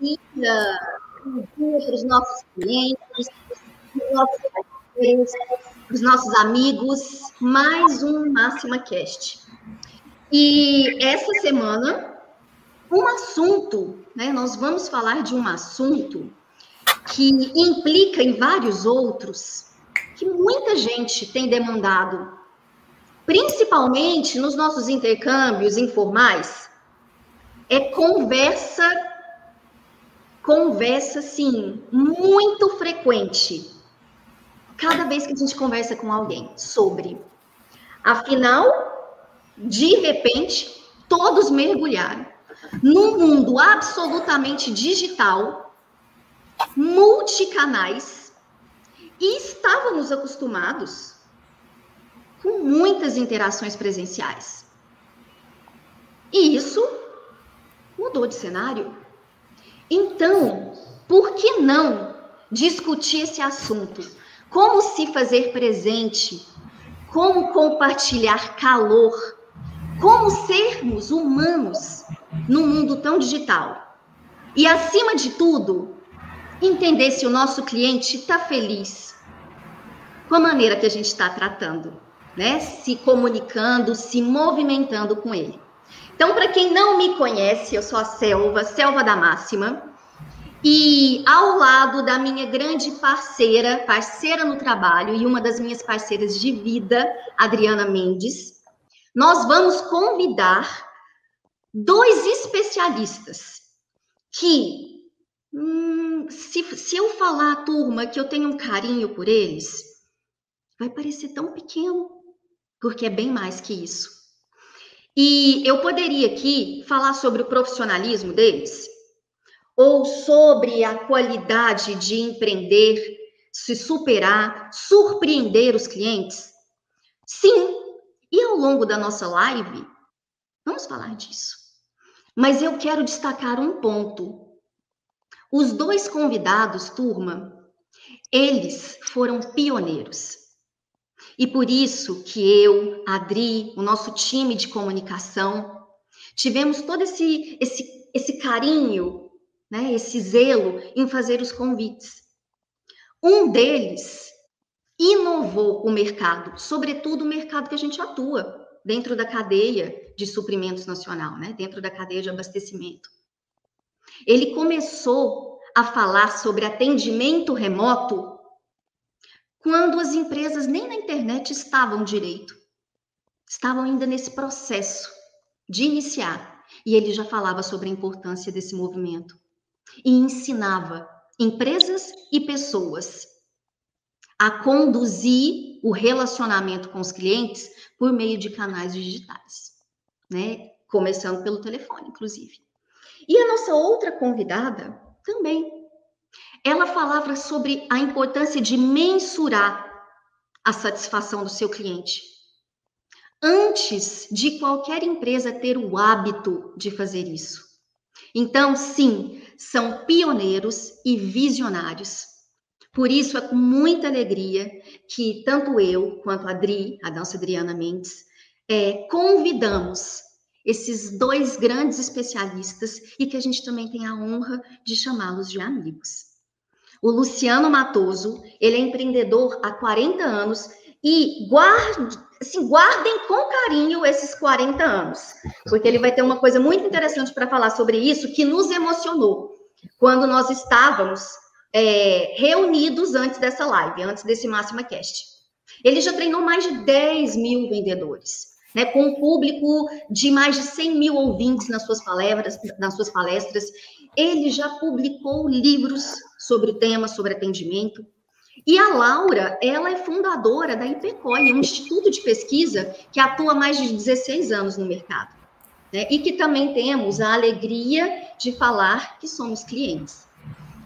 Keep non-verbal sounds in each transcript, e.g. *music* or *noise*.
dia para os nossos clientes, para os nossos para os nossos amigos. Mais um Máxima Cast. E essa semana, um assunto, né? Nós vamos falar de um assunto que implica em vários outros, que muita gente tem demandado, principalmente nos nossos intercâmbios informais, é conversa, conversa, sim, muito frequente. Cada vez que a gente conversa com alguém sobre. Afinal, de repente, todos mergulharam num mundo absolutamente digital, multicanais, e estávamos acostumados com muitas interações presenciais. E isso mudou de cenário. Então, por que não discutir esse assunto? Como se fazer presente? Como compartilhar calor? Como sermos humanos num mundo tão digital? E, acima de tudo, entender se o nosso cliente está feliz com a maneira que a gente está tratando, né? Se comunicando, se movimentando com ele. Então, para quem não me conhece, eu sou a Selva, Selva da Máxima. E ao lado da minha grande parceira, parceira no trabalho e uma das minhas parceiras de vida, Adriana Mendes, nós vamos convidar dois especialistas que, hum, se, se eu falar, turma, que eu tenho um carinho por eles, vai parecer tão pequeno, porque é bem mais que isso. E eu poderia aqui falar sobre o profissionalismo deles, ou sobre a qualidade de empreender, se superar, surpreender os clientes? Sim, e ao longo da nossa live, vamos falar disso. Mas eu quero destacar um ponto. Os dois convidados, turma, eles foram pioneiros. E por isso que eu, Adri, o nosso time de comunicação, tivemos todo esse, esse, esse carinho, né, esse zelo em fazer os convites. Um deles inovou o mercado, sobretudo o mercado que a gente atua, dentro da cadeia de suprimentos nacional, né, dentro da cadeia de abastecimento. Ele começou a falar sobre atendimento remoto quando as empresas nem na internet estavam direito. Estavam ainda nesse processo de iniciar. E ele já falava sobre a importância desse movimento. E ensinava empresas e pessoas a conduzir o relacionamento com os clientes por meio de canais digitais, né? Começando pelo telefone, inclusive. E a nossa outra convidada também ela falava sobre a importância de mensurar a satisfação do seu cliente. Antes de qualquer empresa ter o hábito de fazer isso. Então, sim, são pioneiros e visionários. Por isso, é com muita alegria que tanto eu quanto a Adri, a dança Adriana Mendes, é, convidamos esses dois grandes especialistas e que a gente também tem a honra de chamá-los de amigos. O Luciano Matoso, ele é empreendedor há 40 anos e guarde, assim, guardem com carinho esses 40 anos, porque ele vai ter uma coisa muito interessante para falar sobre isso que nos emocionou quando nós estávamos é, reunidos antes dessa live, antes desse Máxima Cast. Ele já treinou mais de 10 mil vendedores, né, com um público de mais de 100 mil ouvintes nas suas palestras, nas suas palestras. Ele já publicou livros sobre o tema, sobre atendimento. E a Laura, ela é fundadora da IPCOI, um instituto de pesquisa que atua há mais de 16 anos no mercado. Né? E que também temos a alegria de falar que somos clientes.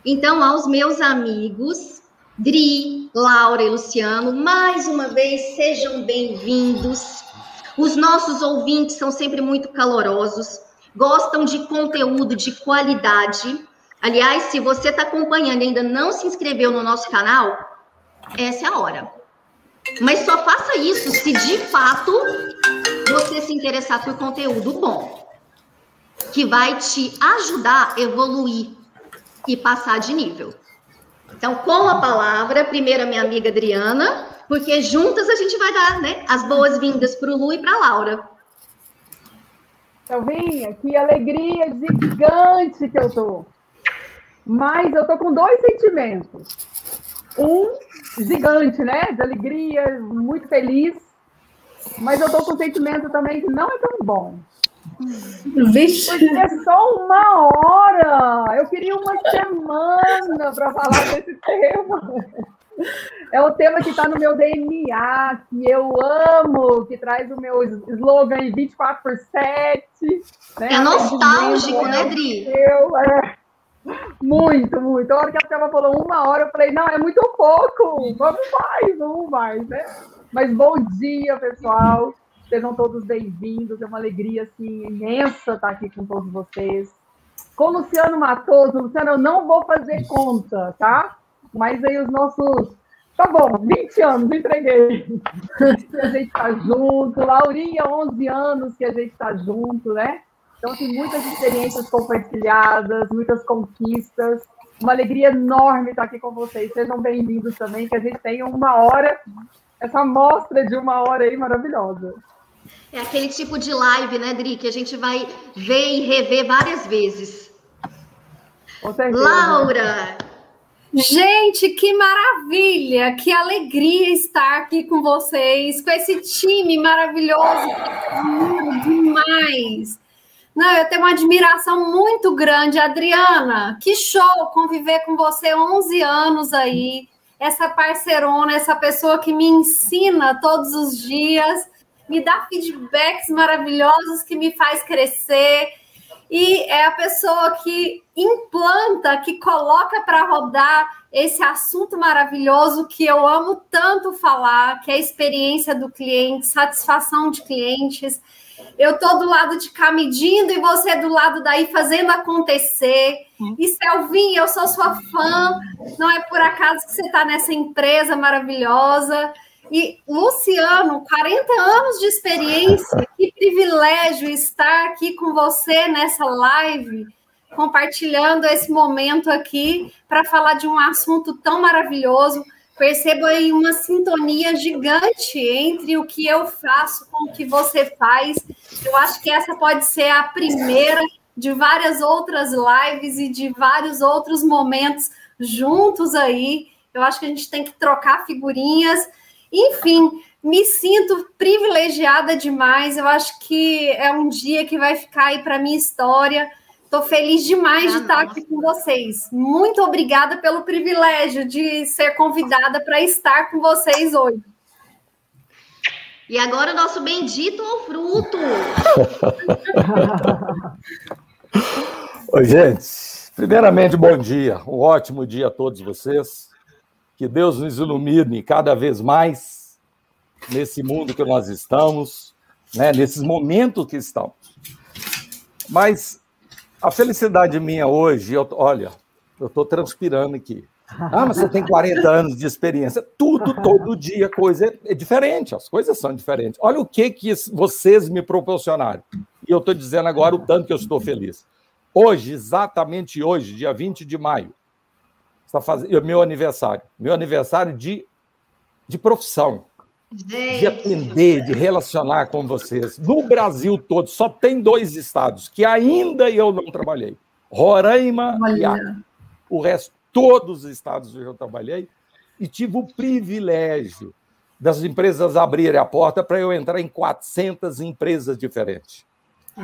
Então, aos meus amigos, Dri, Laura e Luciano, mais uma vez sejam bem-vindos. Os nossos ouvintes são sempre muito calorosos, gostam de conteúdo de qualidade Aliás, se você está acompanhando e ainda não se inscreveu no nosso canal, essa é a hora. Mas só faça isso se de fato você se interessar por conteúdo bom, que vai te ajudar a evoluir e passar de nível. Então, com a palavra, primeiro a minha amiga Adriana, porque juntas a gente vai dar né, as boas-vindas para o Lu e para a Laura. Elvinha, que alegria gigante que eu tô. Mas eu tô com dois sentimentos. Um gigante, né? De alegria, muito feliz. Mas eu tô com um sentimento também que não é tão bom. Vixe. Porque é só uma hora. Eu queria uma semana para falar desse *laughs* tema. É o tema que está no meu DNA, que eu amo, que traz o meu slogan 24 por 7. Né? É nostálgico, né, Dri? Eu, é. Muito, muito. A hora que a Thelma falou uma hora, eu falei, não, é muito pouco. Vamos mais, vamos mais, né? Mas bom dia, pessoal. Sejam todos bem-vindos. É uma alegria assim, imensa estar aqui com todos vocês. Com o Luciano Matoso, Luciano, eu não vou fazer conta, tá? Mas aí os nossos. Tá bom, 20 anos, entreguei. que a gente tá junto. Laurinha, 11 anos que a gente tá junto, né? Então, tem muitas experiências compartilhadas, muitas conquistas. Uma alegria enorme estar aqui com vocês. Sejam bem-vindos também, que a gente tenha uma hora, essa mostra de uma hora aí maravilhosa. É aquele tipo de live, né, Dri, que a gente vai ver e rever várias vezes. Laura, Gente, que maravilha, que alegria estar aqui com vocês, com esse time maravilhoso, demais. Não, eu tenho uma admiração muito grande, Adriana. Que show conviver com você 11 anos aí, essa parceirona, essa pessoa que me ensina todos os dias, me dá feedbacks maravilhosos que me faz crescer e é a pessoa que implanta, que coloca para rodar esse assunto maravilhoso que eu amo tanto falar, que é a experiência do cliente, satisfação de clientes. Eu estou do lado de cá medindo e você do lado daí fazendo acontecer. E Selvinha, eu sou sua fã, não é por acaso que você está nessa empresa maravilhosa. E Luciano, 40 anos de experiência, que privilégio estar aqui com você nessa live, compartilhando esse momento aqui para falar de um assunto tão maravilhoso. Percebo aí uma sintonia gigante entre o que eu faço com o que você faz. Eu acho que essa pode ser a primeira de várias outras lives e de vários outros momentos juntos aí. Eu acho que a gente tem que trocar figurinhas enfim, me sinto privilegiada demais. Eu acho que é um dia que vai ficar aí para minha história. Estou feliz demais de estar aqui com vocês. Muito obrigada pelo privilégio de ser convidada para estar com vocês hoje. E agora o nosso bendito fruto. *laughs* Oi, gente. Primeiramente, bom dia. Um ótimo dia a todos vocês. Que Deus nos ilumine cada vez mais nesse mundo que nós estamos, né, nesses momentos que estamos. Mas a felicidade minha hoje, eu, olha, eu estou transpirando aqui. Ah, mas você tem 40 anos de experiência. Tudo, todo dia, coisa é diferente, as coisas são diferentes. Olha o que, que vocês me proporcionaram. E eu estou dizendo agora o tanto que eu estou feliz. Hoje, exatamente hoje, dia 20 de maio, está fazendo meu aniversário, meu aniversário de, de profissão, Gente. de atender, de relacionar com vocês. No Brasil todo, só tem dois estados que ainda eu não trabalhei: Roraima Olha. e Acre. O resto, todos os estados eu já trabalhei e tive o privilégio das empresas abrirem a porta para eu entrar em 400 empresas diferentes.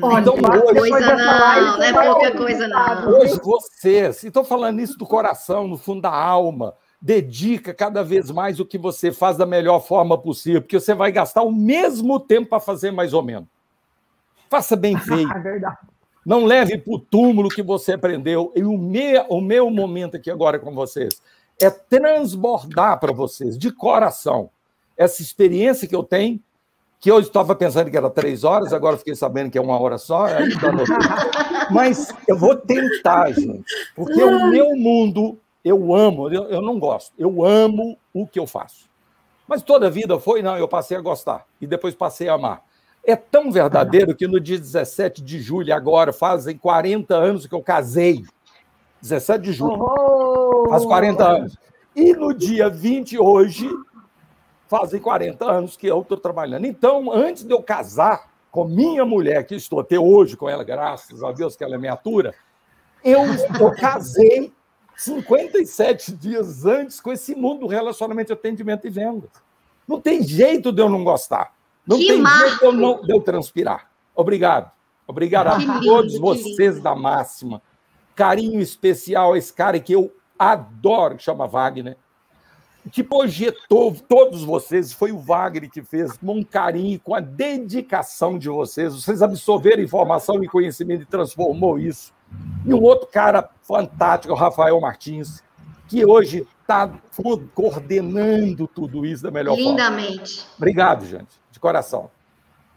Olha, então, hoje, coisa não, não é pouca coisa não. Hoje vocês, estou falando isso do coração, no fundo da alma, dedica cada vez mais o que você faz da melhor forma possível, porque você vai gastar o mesmo tempo para fazer mais ou menos. Faça bem *laughs* feito. é verdade. Não leve para o túmulo que você aprendeu. E o meu, o meu momento aqui agora com vocês é transbordar para vocês, de coração, essa experiência que eu tenho que eu estava pensando que era três horas, agora fiquei sabendo que é uma hora só. Mas eu vou tentar, gente, porque o meu mundo eu amo, eu, eu não gosto, eu amo o que eu faço. Mas toda a vida foi, não, eu passei a gostar e depois passei a amar. É tão verdadeiro que no dia 17 de julho, agora, fazem 40 anos que eu casei. 17 de julho. Faz 40 anos. E no dia 20, hoje, fazem 40 anos que eu estou trabalhando. Então, antes de eu casar com minha mulher, que estou até hoje com ela, graças a Deus que ela é minha atura, eu, eu casei 57 dias antes com esse mundo do relacionamento, atendimento e vendas. Não tem jeito de eu não gostar. Não que tem marco. jeito de eu, não, de eu transpirar. Obrigado. Obrigado a lindo, todos vocês da Máxima. Carinho especial a esse cara que eu adoro, que chama Wagner, que projetou todos vocês, foi o Wagner que fez, com um carinho, com a dedicação de vocês. Vocês absorveram informação e conhecimento e transformou isso. E um outro cara fantástico, o Rafael Martins, que hoje está coordenando tudo isso da melhor Lindamente. forma. Lindamente. Obrigado, gente, de coração.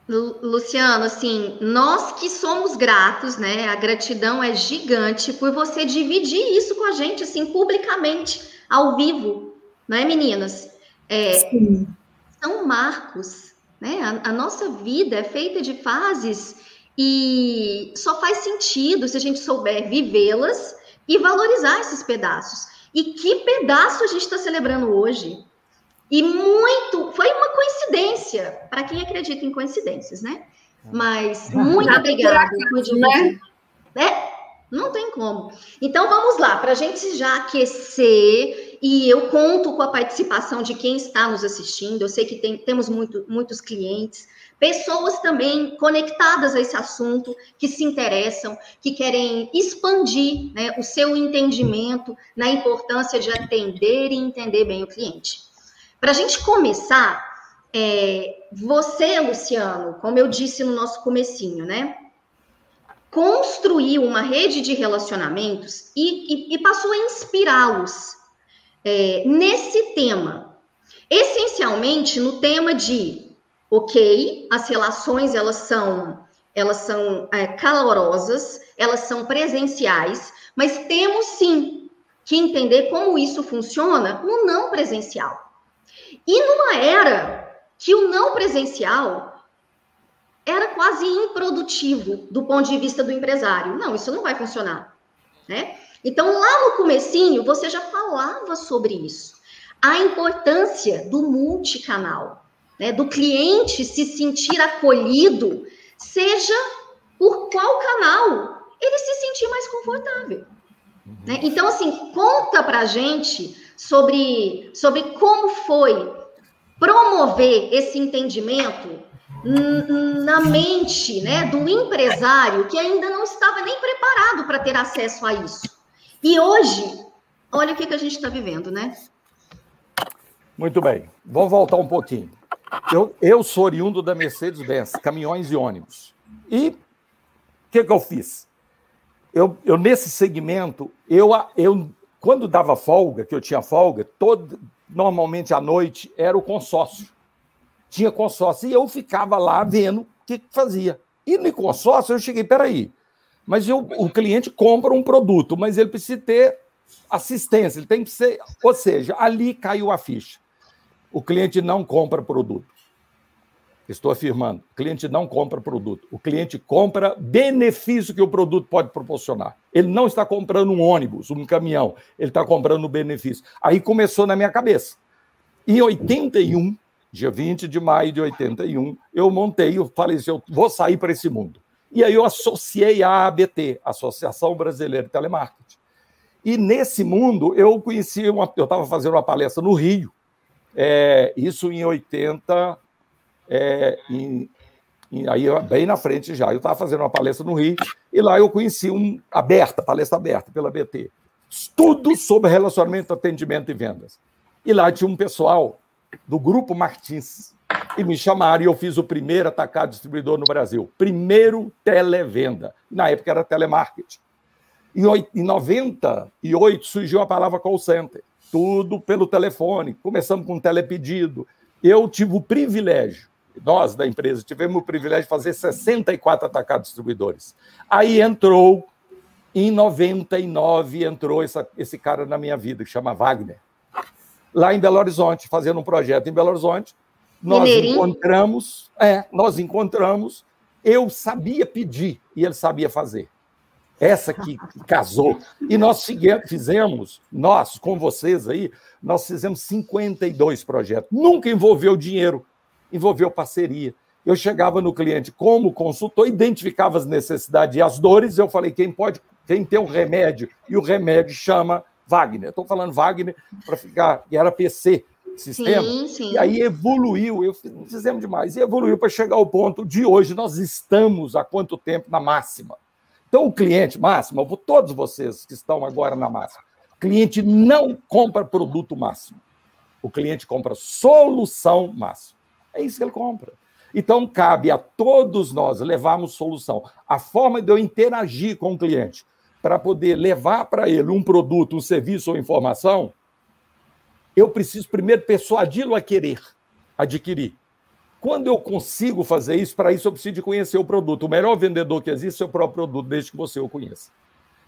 Luciano, assim, nós que somos gratos, né? A gratidão é gigante por você dividir isso com a gente, assim, publicamente, ao vivo, não é, meninas? É. São marcos, né? A, a nossa vida é feita de fases e só faz sentido se a gente souber vivê-las e valorizar esses pedaços. E que pedaço a gente está celebrando hoje? E muito, foi uma coincidência, para quem acredita em coincidências, né? Mas muito obrigada por dividir. É, não tem como. Então vamos lá, para a gente já aquecer, e eu conto com a participação de quem está nos assistindo. Eu sei que tem, temos muito, muitos clientes, pessoas também conectadas a esse assunto, que se interessam, que querem expandir né, o seu entendimento na importância de atender e entender bem o cliente. Para a gente começar, é, você, Luciano, como eu disse no nosso comecinho, né? Construiu uma rede de relacionamentos e, e, e passou a inspirá-los é, nesse tema. Essencialmente no tema de, ok, as relações elas são elas são é, calorosas, elas são presenciais, mas temos sim que entender como isso funciona no não presencial. E numa era que o não presencial era quase improdutivo do ponto de vista do empresário. Não, isso não vai funcionar, né? Então, lá no comecinho, você já falava sobre isso. A importância do multicanal, né? do cliente se sentir acolhido, seja por qual canal ele se sentir mais confortável. Né? Então, assim, conta pra gente sobre, sobre como foi promover esse entendimento na mente né, do empresário que ainda não estava nem preparado para ter acesso a isso. E hoje, olha o que, que a gente está vivendo, né? Muito bem, vou voltar um pouquinho. Eu, eu sou oriundo da Mercedes-Benz, caminhões e ônibus. E o que, que eu fiz? Eu, eu, nesse segmento, eu, eu quando dava folga, que eu tinha folga, todo, normalmente à noite era o consórcio. Tinha consórcio e eu ficava lá vendo o que fazia. E no consórcio eu cheguei, peraí, mas eu, o cliente compra um produto, mas ele precisa ter assistência, ele tem que ser. Ou seja, ali caiu a ficha. O cliente não compra produto. Estou afirmando, o cliente não compra produto. O cliente compra benefício que o produto pode proporcionar. Ele não está comprando um ônibus, um caminhão, ele está comprando benefício. Aí começou na minha cabeça. Em 81, dia 20 de maio de 81, eu montei, eu falei assim, eu vou sair para esse mundo. E aí eu associei a ABT, Associação Brasileira de Telemarketing. E nesse mundo eu conheci, uma, eu estava fazendo uma palestra no Rio, é, isso em 80, é, em, em, aí bem na frente já. Eu estava fazendo uma palestra no Rio e lá eu conheci um aberta, palestra aberta pela BT. Tudo sobre relacionamento, atendimento e vendas. E lá tinha um pessoal do Grupo Martins. E me chamaram e eu fiz o primeiro atacado distribuidor no Brasil. Primeiro televenda. Na época era telemarketing. Em 98 surgiu a palavra call center. Tudo pelo telefone. Começamos com telepedido. Eu tive o privilégio nós da empresa tivemos o privilégio de fazer 64 atacados distribuidores. Aí entrou, em 99, entrou essa, esse cara na minha vida, que chama Wagner. Lá em Belo Horizonte, fazendo um projeto em Belo Horizonte, nós Mineirinho. encontramos, é, nós encontramos, eu sabia pedir e ele sabia fazer. essa que casou. E nós fizemos, nós, com vocês aí, nós fizemos 52 projetos. Nunca envolveu dinheiro, envolveu parceria. Eu chegava no cliente como consultor, identificava as necessidades e as dores, eu falei, quem pode, quem tem um remédio, e o remédio chama Wagner. Estou falando Wagner para ficar, e era PC, sistema. Sim, sim. E aí evoluiu, eu fizemos demais, e evoluiu para chegar ao ponto de hoje nós estamos há quanto tempo na máxima. Então, o cliente máximo, todos vocês que estão agora na máxima, o cliente não compra produto máximo. O cliente compra solução máxima. É isso que ele compra. Então, cabe a todos nós levarmos solução. A forma de eu interagir com o cliente para poder levar para ele um produto, um serviço ou informação, eu preciso primeiro persuadi-lo a querer adquirir. Quando eu consigo fazer isso, para isso eu preciso conhecer o produto. O melhor vendedor que existe é o próprio produto, desde que você o conheça.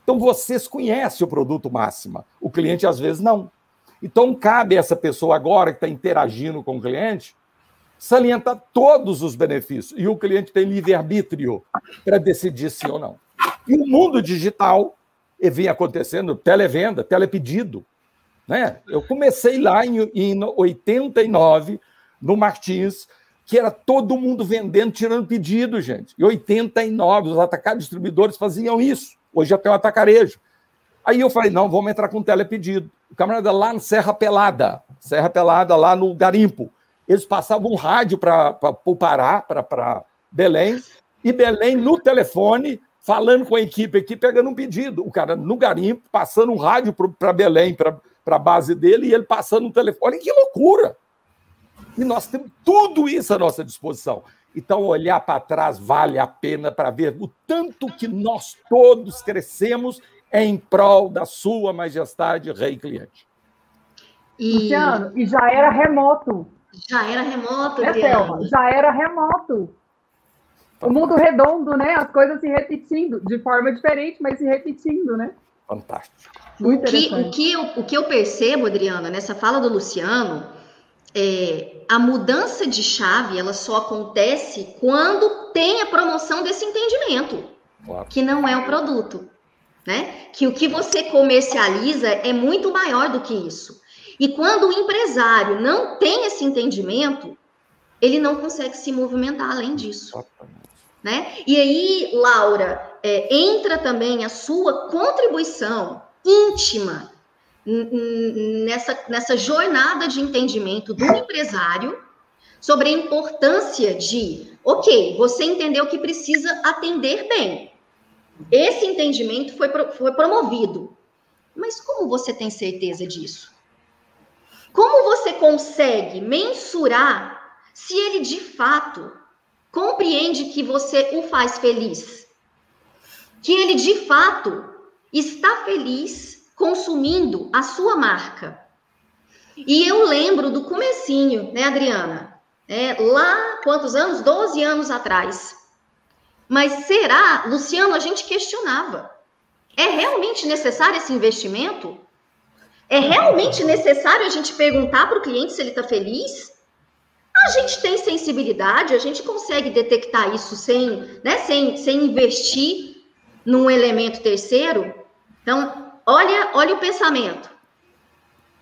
Então, vocês conhecem o produto máxima, o cliente às vezes não. Então, cabe essa pessoa agora que está interagindo com o cliente salientar todos os benefícios. E o cliente tem livre-arbítrio para decidir sim ou não. E o mundo digital vem acontecendo, televenda, telepedido. Né? Eu comecei lá em, em 89, no Martins, que era todo mundo vendendo, tirando pedido, gente. Em 89, os atacados distribuidores faziam isso. Hoje tem o atacarejo. Aí eu falei, não, vamos entrar com telepedido. O camarada lá no Serra Pelada, Serra Pelada, lá no Garimpo, eles passavam um rádio para o Pará, para Belém, e Belém, no telefone, falando com a equipe aqui, pegando um pedido. O cara no garimpo, passando um rádio para Belém, para para a base dele e ele passando no telefone. Olha que loucura! E nós temos tudo isso à nossa disposição. Então, olhar para trás vale a pena para ver o tanto que nós todos crescemos em prol da Sua Majestade Rei Cliente. E... Luciano, e já era remoto. Já era remoto, é, Thelma, Já era remoto. O mundo redondo, né? As coisas se repetindo, de forma diferente, mas se repetindo, né? Fantástico. Muito o, que, o, que eu, o que eu percebo, Adriana, nessa fala do Luciano, é, a mudança de chave ela só acontece quando tem a promoção desse entendimento, claro. que não é o produto. Né? Que o que você comercializa é muito maior do que isso. E quando o empresário não tem esse entendimento, ele não consegue se movimentar além disso. Né? E aí, Laura, é, entra também a sua contribuição íntima nessa, nessa jornada de entendimento do empresário sobre a importância de, ok, você entendeu que precisa atender bem. Esse entendimento foi, foi promovido. Mas como você tem certeza disso? Como você consegue mensurar se ele de fato compreende que você o faz feliz? Que ele de fato está feliz consumindo a sua marca. E eu lembro do comecinho, né, Adriana? É, lá, quantos anos? 12 anos atrás. Mas será, Luciano, a gente questionava. É realmente necessário esse investimento? É realmente necessário a gente perguntar para o cliente se ele está feliz? A gente tem sensibilidade, a gente consegue detectar isso sem, né, sem, sem investir num elemento terceiro, então, olha, olha o pensamento.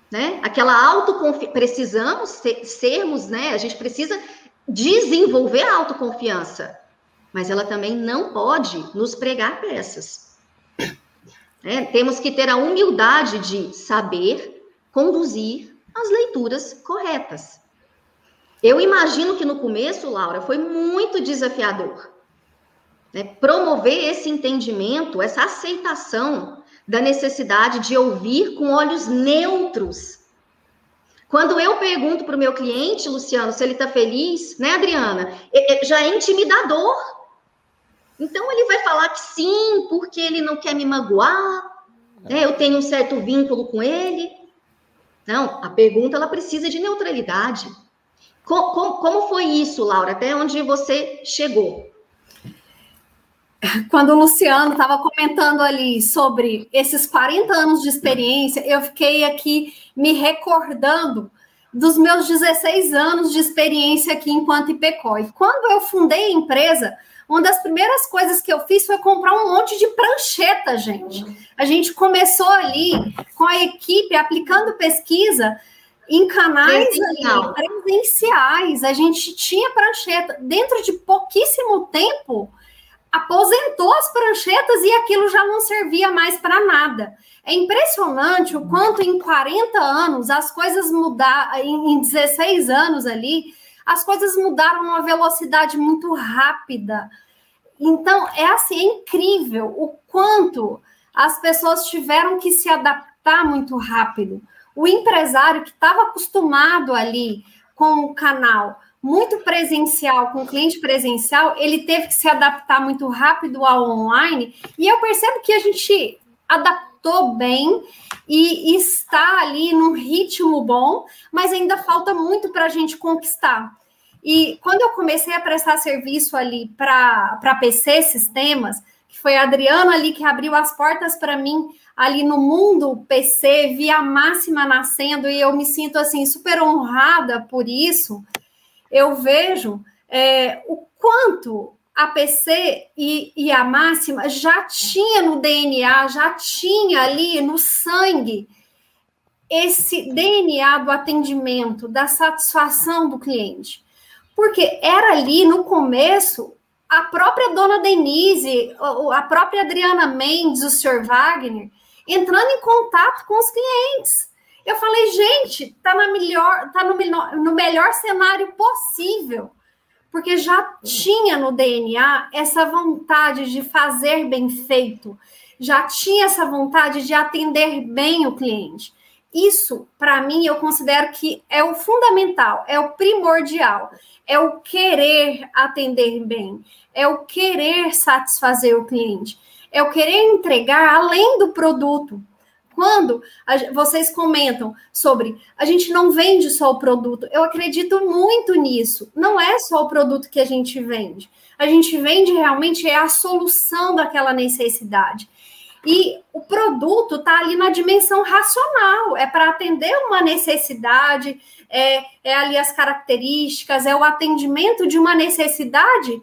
Né? Aquela autoconfiança, precisamos ser, sermos, né? A gente precisa desenvolver a autoconfiança, mas ela também não pode nos pregar peças. Né? Temos que ter a humildade de saber conduzir as leituras corretas. Eu imagino que no começo, Laura, foi muito desafiador né, promover esse entendimento, essa aceitação da necessidade de ouvir com olhos neutros. Quando eu pergunto para o meu cliente, Luciano, se ele está feliz, né, Adriana? Já é intimidador. Então ele vai falar que sim, porque ele não quer me magoar, né? Eu tenho um certo vínculo com ele. Não, a pergunta ela precisa de neutralidade. Como, como foi isso, Laura? Até onde você chegou? Quando o Luciano estava comentando ali sobre esses 40 anos de experiência, eu fiquei aqui me recordando dos meus 16 anos de experiência aqui enquanto IPCOI. Quando eu fundei a empresa, uma das primeiras coisas que eu fiz foi comprar um monte de prancheta, gente. A gente começou ali com a equipe aplicando pesquisa em canais Presencial. presenciais. A gente tinha prancheta. Dentro de pouquíssimo tempo, aposentou as pranchetas e aquilo já não servia mais para nada. É impressionante o quanto em 40 anos as coisas mudaram, em 16 anos ali, as coisas mudaram numa velocidade muito rápida. Então, é assim, é incrível o quanto as pessoas tiveram que se adaptar muito rápido. O empresário que estava acostumado ali com o canal muito presencial, com cliente presencial, ele teve que se adaptar muito rápido ao online, e eu percebo que a gente adaptou bem e está ali num ritmo bom, mas ainda falta muito para a gente conquistar. E quando eu comecei a prestar serviço ali para PC Sistemas, que foi a Adriana ali que abriu as portas para mim ali no mundo PC, vi a máxima nascendo e eu me sinto assim super honrada por isso. Eu vejo é, o quanto a PC e, e a máxima já tinha no DNA, já tinha ali no sangue esse DNA do atendimento, da satisfação do cliente. Porque era ali no começo a própria dona Denise, a própria Adriana Mendes, o Sr. Wagner, entrando em contato com os clientes. Eu falei, gente, tá, na melhor, tá no, no melhor cenário possível, porque já tinha no DNA essa vontade de fazer bem feito, já tinha essa vontade de atender bem o cliente. Isso, para mim, eu considero que é o fundamental, é o primordial, é o querer atender bem, é o querer satisfazer o cliente, é o querer entregar além do produto. Quando a, vocês comentam sobre a gente não vende só o produto, eu acredito muito nisso. Não é só o produto que a gente vende. A gente vende realmente é a solução daquela necessidade. E o produto está ali na dimensão racional, é para atender uma necessidade, é, é ali as características, é o atendimento de uma necessidade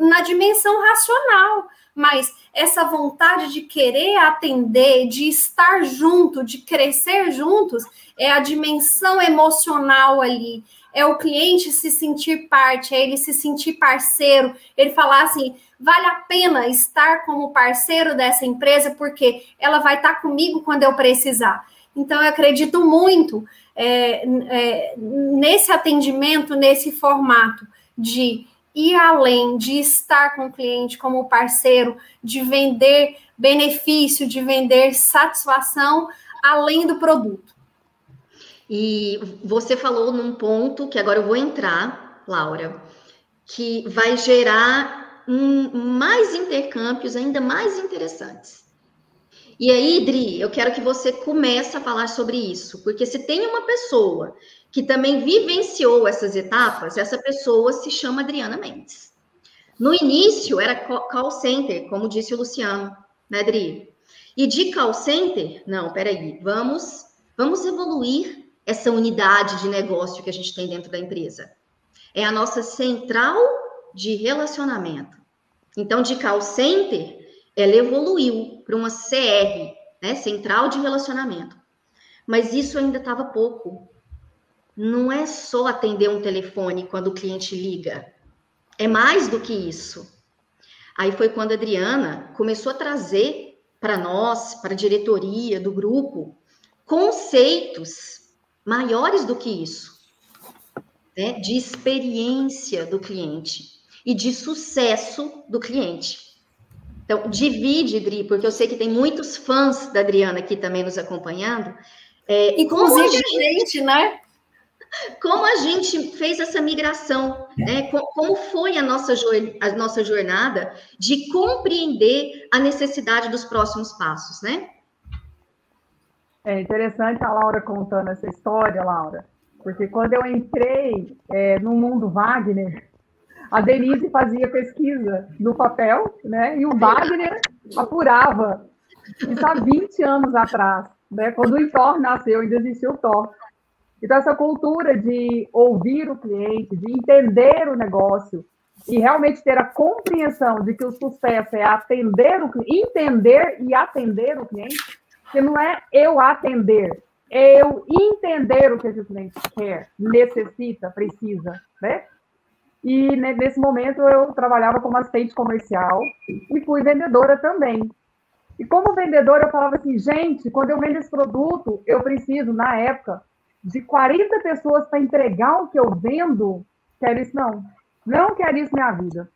na dimensão racional. Mas essa vontade de querer atender, de estar junto, de crescer juntos, é a dimensão emocional ali. É o cliente se sentir parte, é ele se sentir parceiro, ele falar assim: vale a pena estar como parceiro dessa empresa, porque ela vai estar comigo quando eu precisar. Então, eu acredito muito é, é, nesse atendimento, nesse formato de ir além, de estar com o cliente como parceiro, de vender benefício, de vender satisfação além do produto. E você falou num ponto que agora eu vou entrar, Laura, que vai gerar um, mais intercâmbios ainda mais interessantes. E aí, Dri, eu quero que você comece a falar sobre isso, porque se tem uma pessoa que também vivenciou essas etapas, essa pessoa se chama Adriana Mendes. No início era call center, como disse o Luciano, né, Dri? E de call center, não, peraí, vamos, vamos evoluir essa unidade de negócio que a gente tem dentro da empresa. É a nossa central de relacionamento. Então, de call center, ela evoluiu para uma CR, né, Central de Relacionamento. Mas isso ainda estava pouco. Não é só atender um telefone quando o cliente liga. É mais do que isso. Aí foi quando a Adriana começou a trazer para nós, para a diretoria do grupo, conceitos maiores do que isso, né, de experiência do cliente e de sucesso do cliente. Então, divide, Dri, porque eu sei que tem muitos fãs da Adriana aqui também nos acompanhando. É, Inclusive a gente, gente, né? Como a gente fez essa migração, né? Como foi a nossa, a nossa jornada de compreender a necessidade dos próximos passos, né? É interessante a Laura contando essa história, Laura, porque quando eu entrei é, no mundo Wagner, a Denise fazia pesquisa no papel, né? E o Wagner apurava. Isso há 20 anos atrás, né? Quando o Thor nasceu, ainda existia o Thor. Então, essa cultura de ouvir o cliente, de entender o negócio e realmente ter a compreensão de que o sucesso é atender o entender e atender o cliente, que não é eu atender, é eu entender o que esse cliente quer, necessita, precisa, né? E nesse momento eu trabalhava como assistente comercial e fui vendedora também. E como vendedora eu falava assim, gente, quando eu vendo esse produto, eu preciso, na época, de 40 pessoas para entregar o que eu vendo, quero isso não. Não quero isso minha vida.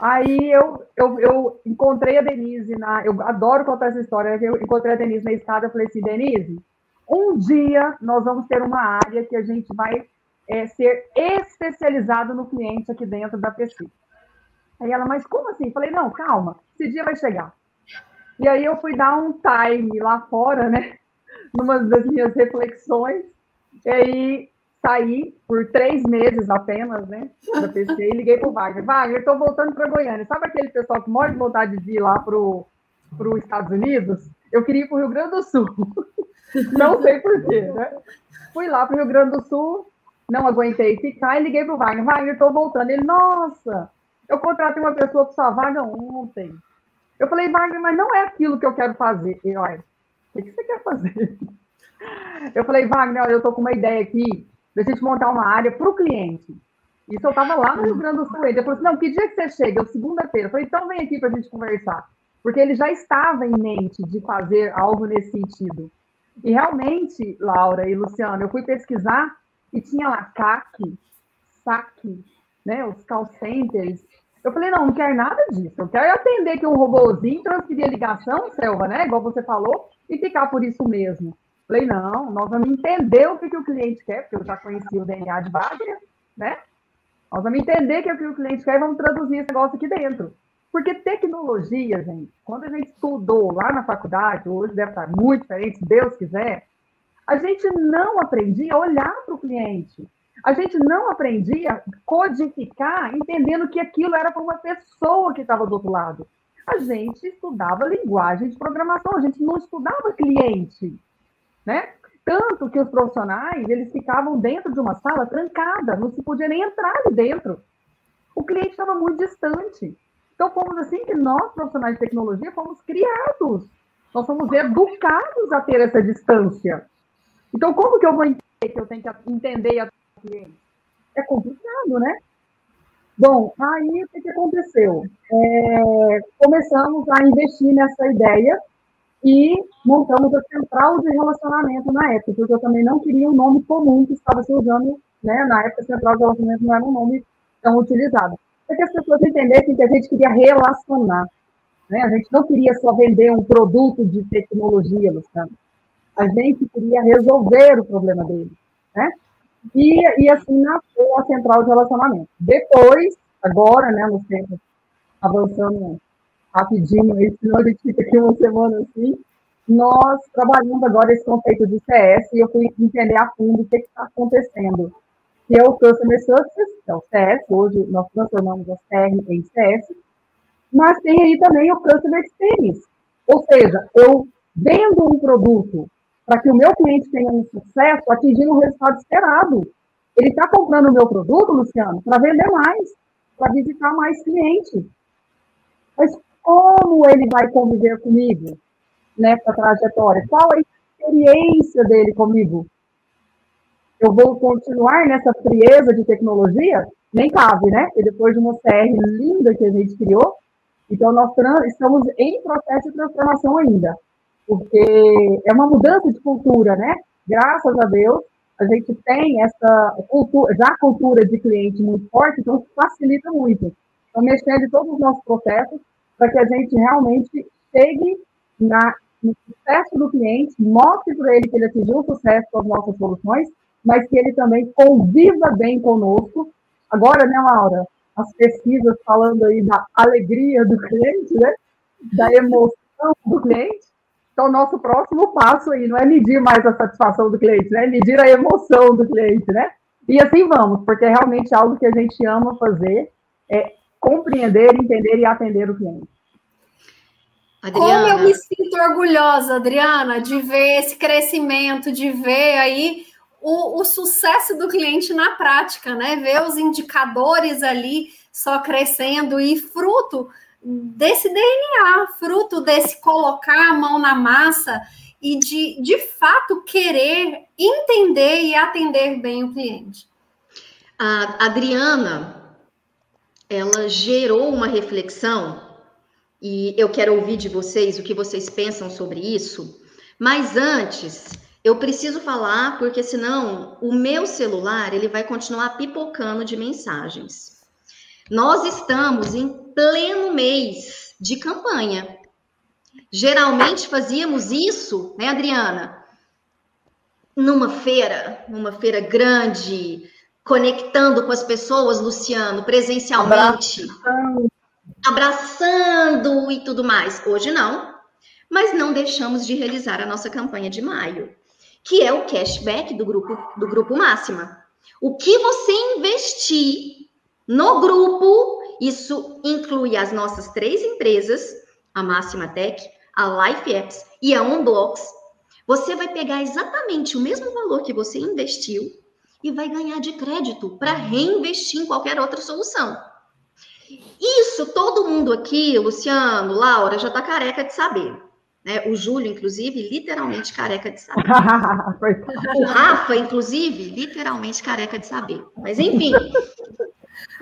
Aí eu, eu, eu encontrei a Denise na. Eu adoro contar essa história. Eu encontrei a Denise na escada e falei assim: Denise, um dia nós vamos ter uma área que a gente vai é, ser especializado no cliente aqui dentro da PC. Aí ela, mas como assim? Falei, não, calma, esse dia vai chegar. E aí eu fui dar um time lá fora, né? *laughs* Numa das minhas reflexões. E aí saí por três meses apenas, né? Da PC e liguei pro Wagner. Wagner, estou voltando para Goiânia. Sabe aquele pessoal que morre de vontade de ir lá pro, pro Estados Unidos? Eu queria ir para o Rio Grande do Sul. *laughs* Não sei porquê, né? Fui lá para o Rio Grande do Sul, não aguentei ficar e liguei para o Wagner. Wagner, estou voltando. Ele, nossa, eu contratei uma pessoa para sua vaga ontem. Eu falei, Wagner, mas não é aquilo que eu quero fazer. Ele, olha, o que você quer fazer? *laughs* Eu falei, Wagner, olha, eu estou com uma ideia aqui da gente montar uma área para o cliente. Isso eu estava lá no Rio Grande do Sul. Ele falou assim, não, que dia que você chega? Eu, segunda-feira. Eu falei, então vem aqui para a gente conversar. Porque ele já estava em mente de fazer algo nesse sentido. E realmente, Laura e Luciano, eu fui pesquisar e tinha lá CAC, SAC, né, os call centers. Eu falei, não, não quero nada disso. Eu quero atender que um robôzinho, transferir a ligação, Selva, né, igual você falou, e ficar por isso mesmo. Falei, não, nós vamos entender o que, que o cliente quer, porque eu já conheci o DNA de Wagner, né? Nós vamos entender o que, que o cliente quer e vamos traduzir esse negócio aqui dentro. Porque tecnologia, gente, quando a gente estudou lá na faculdade, hoje deve estar muito diferente, se Deus quiser, a gente não aprendia a olhar para o cliente. A gente não aprendia a codificar, entendendo que aquilo era para uma pessoa que estava do outro lado. A gente estudava linguagem de programação, a gente não estudava cliente, né? Tanto que os profissionais, eles ficavam dentro de uma sala trancada, não se podia nem entrar ali dentro. O cliente estava muito distante. Então, fomos assim que nós, profissionais de tecnologia, fomos criados. Nós fomos educados a ter essa distância. Então, como que eu vou entender que eu tenho que entender a cliente? É complicado, né? Bom, aí o que, que aconteceu? É, começamos a investir nessa ideia e montamos a central de relacionamento na época, porque eu também não queria um nome comum que estava se usando, né? Na época, central de relacionamento não era um nome tão utilizado para que as pessoas entendessem que a gente queria relacionar. Né? A gente não queria só vender um produto de tecnologia, Luciano. A gente queria resolver o problema deles. Né? E, e assim nasceu a central de relacionamento. Depois, agora, né, nos tempos avançando rapidinho, senão a gente fica aqui uma semana assim, nós trabalhamos agora esse conceito de CS e eu fui entender a fundo o que está acontecendo que é o Customer Success, que é o CS, hoje nós transformamos a CR em CS, mas tem aí também o Customer Experience, ou seja, eu vendo um produto para que o meu cliente tenha um sucesso, atingindo o resultado esperado. Ele está comprando o meu produto, Luciano, para vender mais, para visitar mais clientes. Mas como ele vai conviver comigo nessa trajetória? Qual a experiência dele comigo? eu vou continuar nessa frieza de tecnologia? Nem cabe, né? E depois de uma CR linda que a gente criou, então nós estamos em processo de transformação ainda, porque é uma mudança de cultura, né? Graças a Deus, a gente tem essa cultura, já cultura de cliente muito forte, então facilita muito. Então, mexendo em todos os nossos processos, para que a gente realmente chegue na, no sucesso do cliente, mostre para ele que ele atingiu sucesso com as nossas soluções mas que ele também conviva bem conosco. Agora, né, Laura, as pesquisas falando aí da alegria do cliente, né? Da emoção do cliente. Então, nosso próximo passo aí não é medir mais a satisfação do cliente, né? É medir a emoção do cliente, né? E assim vamos, porque é realmente algo que a gente ama fazer, é compreender, entender e atender o cliente. Adriana. Como eu me sinto orgulhosa, Adriana, de ver esse crescimento, de ver aí o, o sucesso do cliente na prática, né? Ver os indicadores ali só crescendo e fruto desse DNA, fruto desse colocar a mão na massa e de, de fato, querer entender e atender bem o cliente. A Adriana, ela gerou uma reflexão e eu quero ouvir de vocês o que vocês pensam sobre isso. Mas antes, eu preciso falar porque senão o meu celular ele vai continuar pipocando de mensagens. Nós estamos em pleno mês de campanha. Geralmente fazíamos isso, né, Adriana? Numa feira, numa feira grande, conectando com as pessoas, Luciano, presencialmente. Abraçando. Abraçando e tudo mais. Hoje não. Mas não deixamos de realizar a nossa campanha de maio, que é o cashback do grupo do grupo Máxima. O que você investir no grupo, isso inclui as nossas três empresas, a Máxima Tech, a Life Apps e a OnBlocks, você vai pegar exatamente o mesmo valor que você investiu e vai ganhar de crédito para reinvestir em qualquer outra solução. Isso todo mundo aqui, Luciano, Laura, já está careca de saber. Né? O Júlio, inclusive, literalmente careca de saber. *laughs* o Rafa, inclusive, literalmente careca de saber. Mas enfim,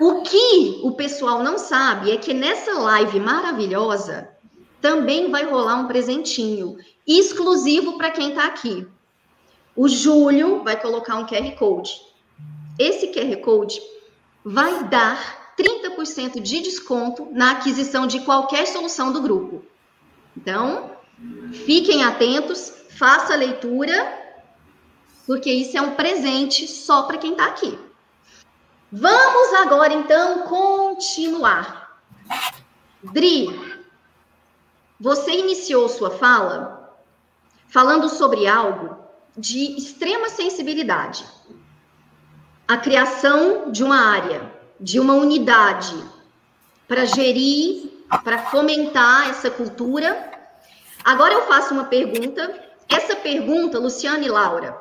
o que o pessoal não sabe é que nessa live maravilhosa também vai rolar um presentinho exclusivo para quem está aqui. O Júlio vai colocar um QR Code. Esse QR Code vai dar 30% de desconto na aquisição de qualquer solução do grupo. Então, fiquem atentos, faça a leitura, porque isso é um presente só para quem está aqui. Vamos agora, então, continuar. Dri, você iniciou sua fala falando sobre algo de extrema sensibilidade. A criação de uma área, de uma unidade para gerir, para fomentar essa cultura. Agora eu faço uma pergunta. Essa pergunta, Luciana e Laura,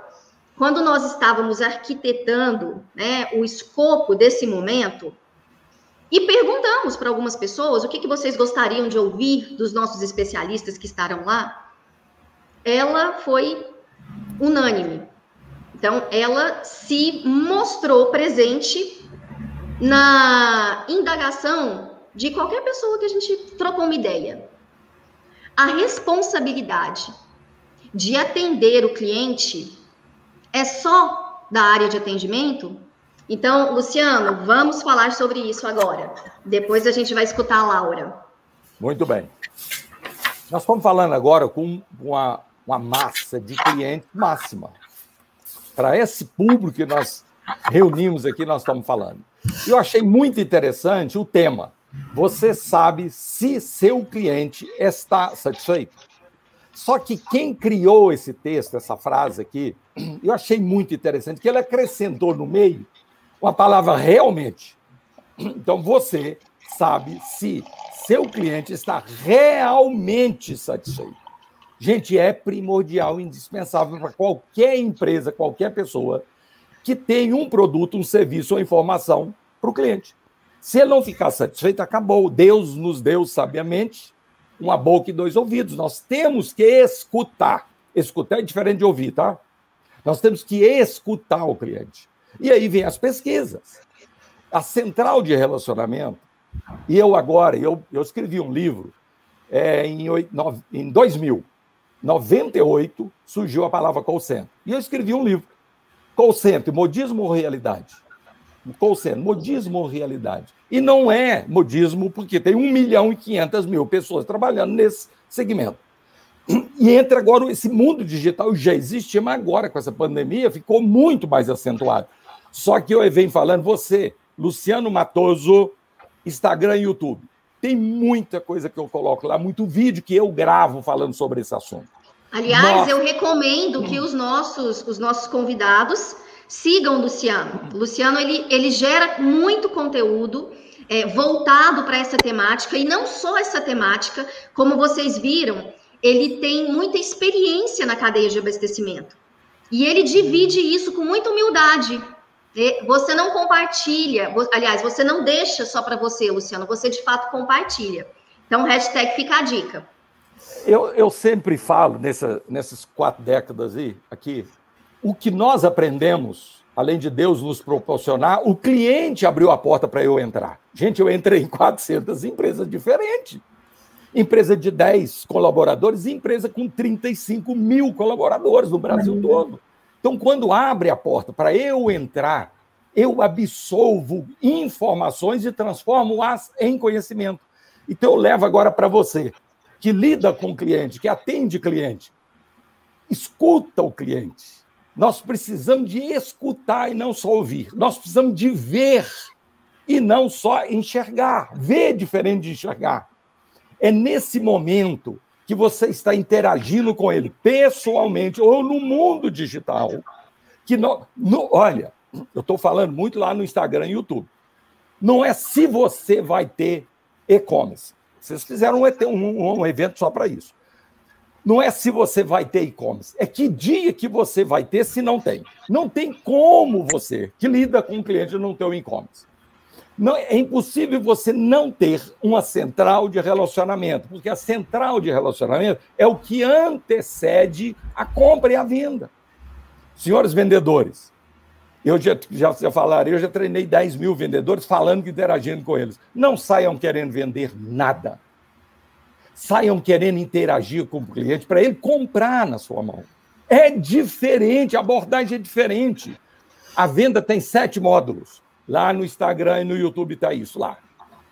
quando nós estávamos arquitetando né, o escopo desse momento, e perguntamos para algumas pessoas o que, que vocês gostariam de ouvir dos nossos especialistas que estarão lá. Ela foi unânime. Então, ela se mostrou presente na indagação de qualquer pessoa que a gente trocou uma ideia. A responsabilidade de atender o cliente é só da área de atendimento? Então, Luciano, vamos falar sobre isso agora. Depois a gente vai escutar a Laura. Muito bem. Nós estamos falando agora com uma, uma massa de clientes máxima. Para esse público que nós reunimos aqui, nós estamos falando. Eu achei muito interessante o tema. Você sabe se seu cliente está satisfeito? Só que quem criou esse texto, essa frase aqui, eu achei muito interessante, que ele acrescentou no meio uma palavra realmente. Então você sabe se seu cliente está realmente satisfeito. Gente, é primordial, indispensável para qualquer empresa, qualquer pessoa que tem um produto, um serviço ou informação para o cliente. Se ele não ficar satisfeito, acabou. Deus nos deu sabiamente uma boca e dois ouvidos. Nós temos que escutar. Escutar é diferente de ouvir, tá? Nós temos que escutar o cliente. E aí vem as pesquisas. A central de relacionamento, e eu agora, eu, eu escrevi um livro é, em, em 2000, 98, surgiu a palavra call center. E eu escrevi um livro, Call center, modismo ou realidade? Call center, modismo ou realidade? E não é modismo porque tem 1 milhão e 500 mil pessoas trabalhando nesse segmento. E entra agora esse mundo digital, já existia, mas agora com essa pandemia ficou muito mais acentuado. Só que eu venho falando, você, Luciano Matoso, Instagram e YouTube. Tem muita coisa que eu coloco lá, muito vídeo que eu gravo falando sobre esse assunto. Aliás, Nossa. eu recomendo que os nossos, os nossos convidados sigam o Luciano. O Luciano ele, ele gera muito conteúdo é, voltado para essa temática e não só essa temática, como vocês viram, ele tem muita experiência na cadeia de abastecimento. E ele divide isso com muita humildade. Você não compartilha, aliás, você não deixa só para você, Luciano, você de fato compartilha. Então, hashtag fica a dica. Eu, eu sempre falo, nessa, nessas quatro décadas aí, aqui, o que nós aprendemos, além de Deus nos proporcionar, o cliente abriu a porta para eu entrar. Gente, eu entrei em 400 empresas diferentes. Empresa de 10 colaboradores e empresa com 35 mil colaboradores no Brasil todo. Então, quando abre a porta para eu entrar, eu absolvo informações e transformo-as em conhecimento. Então, eu levo agora para você, que lida com o cliente, que atende cliente. Escuta o cliente. Nós precisamos de escutar e não só ouvir. Nós precisamos de ver e não só enxergar. Ver diferente de enxergar. É nesse momento que você está interagindo com ele pessoalmente ou no mundo digital. Que no, no, olha, eu estou falando muito lá no Instagram e YouTube. Não é se você vai ter e-commerce. Vocês fizeram um, um, um evento só para isso. Não é se você vai ter e-commerce, é que dia que você vai ter se não tem. Não tem como você, que lida com o cliente, não ter o e-commerce. Não, é impossível você não ter uma central de relacionamento, porque a central de relacionamento é o que antecede a compra e a venda. Senhores vendedores, eu já, já, já falaram, eu já treinei 10 mil vendedores falando e interagindo com eles. Não saiam querendo vender nada. Saiam querendo interagir com o cliente para ele comprar na sua mão. É diferente, a abordagem é diferente. A venda tem sete módulos. Lá no Instagram e no YouTube está isso lá.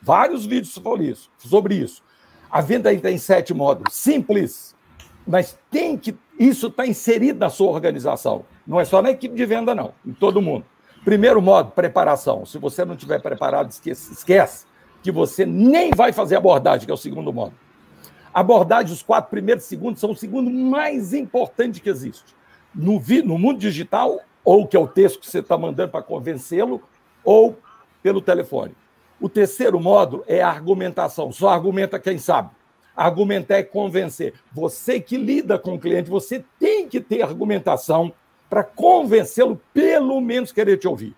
Vários vídeos sobre isso, sobre isso. A venda tem sete módulos. Simples. Mas tem que. Isso está inserido na sua organização. Não é só na equipe de venda, não. Em todo mundo. Primeiro modo, preparação. Se você não tiver preparado, esquece, esquece que você nem vai fazer abordagem, que é o segundo modo. Abordagem, os quatro primeiros segundos, são o segundo mais importante que existe. No, no mundo digital, ou que é o texto que você está mandando para convencê-lo, ou pelo telefone. O terceiro modo é a argumentação. Só argumenta quem sabe. Argumentar é convencer. Você que lida com o cliente, você tem que ter argumentação para convencê-lo, pelo menos querer te ouvir.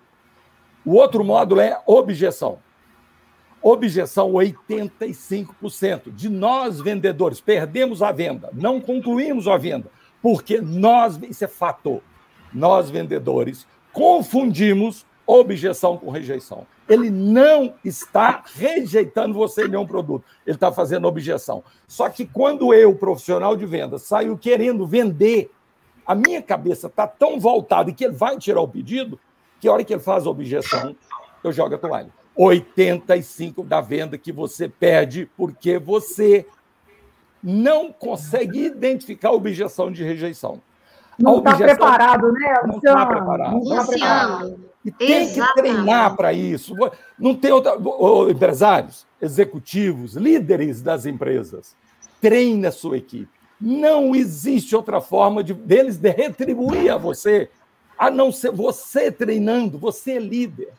O outro módulo é objeção. Objeção, 85%. De nós, vendedores, perdemos a venda, não concluímos a venda, porque nós, isso é fato, nós, vendedores, confundimos objeção com rejeição. Ele não está rejeitando você nenhum produto, ele está fazendo objeção. Só que quando eu, profissional de venda, saio querendo vender a minha cabeça está tão voltada que ele vai tirar o pedido, que a hora que ele faz a objeção, eu jogo a toalha. 85 da venda que você perde porque você não consegue identificar a objeção de rejeição. Não está preparado, né? Não está preparado. Não está preparado. E tem Exatamente. que treinar para isso. Não tem outra. Empresários, executivos, líderes das empresas, treine a sua equipe. Não existe outra forma de, deles de retribuir a você, a não ser você treinando, você é líder.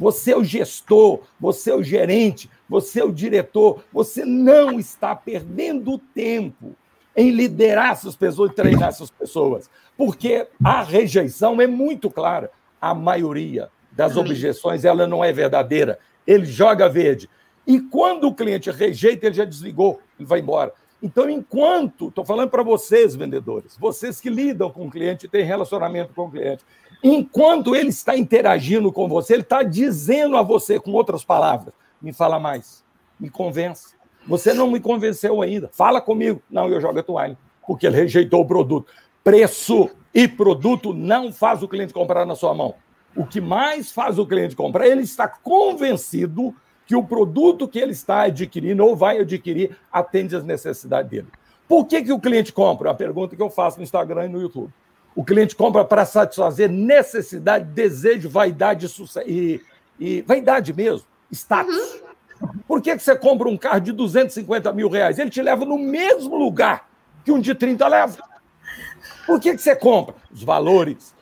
Você é o gestor, você é o gerente, você é o diretor. Você não está perdendo tempo em liderar essas pessoas e treinar essas pessoas, porque a rejeição é muito clara. A maioria das objeções ela não é verdadeira. Ele joga verde. E quando o cliente rejeita, ele já desligou, ele vai embora. Então, enquanto, estou falando para vocês, vendedores, vocês que lidam com o cliente, têm relacionamento com o cliente, enquanto ele está interagindo com você, ele está dizendo a você, com outras palavras, me fala mais, me convence. Você não me convenceu ainda, fala comigo. Não, eu jogo a toalha, porque ele rejeitou o produto. Preço e produto não faz o cliente comprar na sua mão. O que mais faz o cliente comprar, ele está convencido que o produto que ele está adquirindo ou vai adquirir atende às necessidades dele. Por que, que o cliente compra? É a pergunta que eu faço no Instagram e no YouTube. O cliente compra para satisfazer necessidade, desejo, vaidade e, e vaidade mesmo, status. Uhum. Por que, que você compra um carro de 250 mil reais? Ele te leva no mesmo lugar que um de 30 leva. Por que, que você compra? Os valores,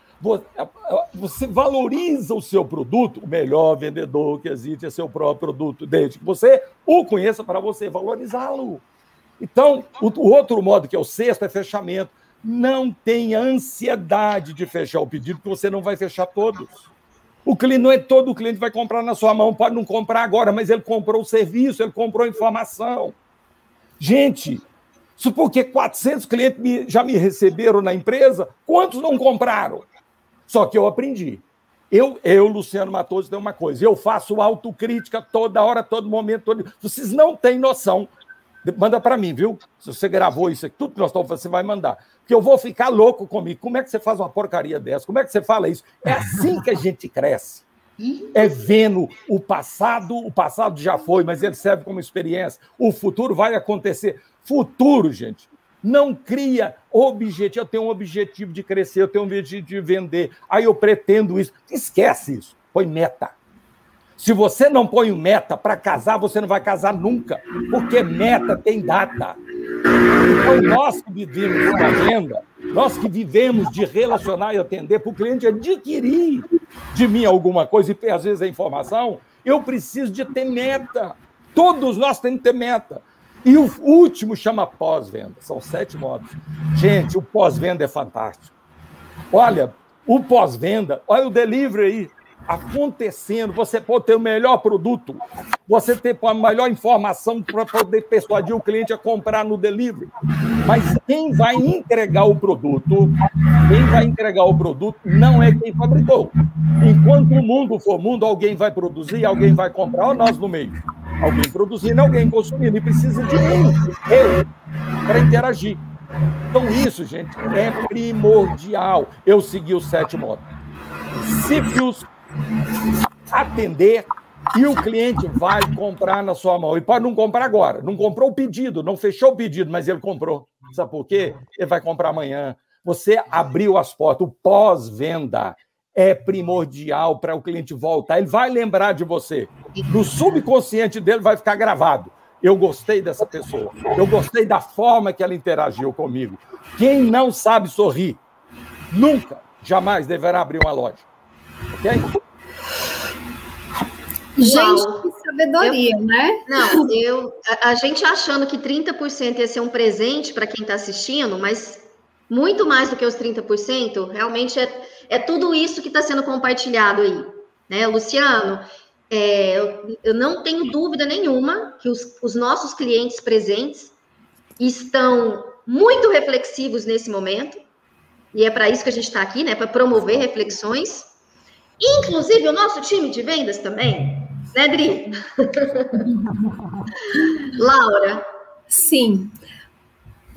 você valoriza o seu produto, o melhor vendedor que existe é seu próprio produto, desde que você o conheça para você valorizá-lo. Então, o, outro modo, que é o sexto, é fechamento. Não tenha ansiedade de fechar o pedido, porque você não vai fechar todos. O cliente não é todo o cliente que vai comprar na sua mão, pode não comprar agora, mas ele comprou o serviço, ele comprou a informação. Gente, isso porque 400 clientes já me receberam na empresa, quantos não compraram? Só que eu aprendi. Eu, eu Luciano Matoso, tem uma coisa, eu faço autocrítica toda hora, todo momento. Todo... Vocês não têm noção. Manda para mim, viu? Se você gravou isso aqui, tudo que nós estamos você vai mandar. Porque eu vou ficar louco comigo. Como é que você faz uma porcaria dessa? Como é que você fala isso? É assim que a gente cresce. É vendo o passado, o passado já foi, mas ele serve como experiência. O futuro vai acontecer. Futuro, gente, não cria objetivo. Eu tenho um objetivo de crescer, eu tenho um objetivo de vender. Aí eu pretendo isso. Esquece isso. Põe meta. Se você não põe meta para casar, você não vai casar nunca, porque meta tem data. Então, nós que vivemos da venda, nós que vivemos de relacionar e atender para o cliente adquirir de mim alguma coisa, e às vezes a informação, eu preciso de ter meta. Todos nós temos que ter meta. E o último chama pós-venda. São sete modos. Gente, o pós-venda é fantástico. Olha, o pós-venda, olha o delivery aí acontecendo. Você pode ter o melhor produto, você ter a melhor informação para poder persuadir o cliente a comprar no delivery. Mas quem vai entregar o produto, quem vai entregar o produto não é quem fabricou. Enquanto o mundo for mundo, alguém vai produzir, alguém vai comprar, ou nós no meio. Alguém produzindo, alguém consumindo. E precisa de mim, eu, para interagir. Então, isso, gente, é primordial. Eu segui o sétimo modo. Princípios, atender e o cliente vai comprar na sua mão. E pode não comprar agora. Não comprou o pedido, não fechou o pedido, mas ele comprou. Sabe por quê? Ele vai comprar amanhã. Você abriu as portas. O pós-venda é primordial para o cliente voltar. Ele vai lembrar de você. No subconsciente dele vai ficar gravado. Eu gostei dessa pessoa. Eu gostei da forma que ela interagiu comigo. Quem não sabe sorrir, nunca, jamais deverá abrir uma loja. Ok? Gente, que sabedoria, eu, né? Não, eu, a, a, gente achando que 30% ia ser um presente para quem está assistindo, mas muito mais do que os 30%, realmente é, é tudo isso que está sendo compartilhado aí. Né, Luciano, é, eu, eu, não tenho dúvida nenhuma que os, os nossos clientes presentes estão muito reflexivos nesse momento, e é para isso que a gente está aqui, né? Para promover reflexões. Inclusive o nosso time de vendas também, né, Dri? *laughs* Laura. Sim.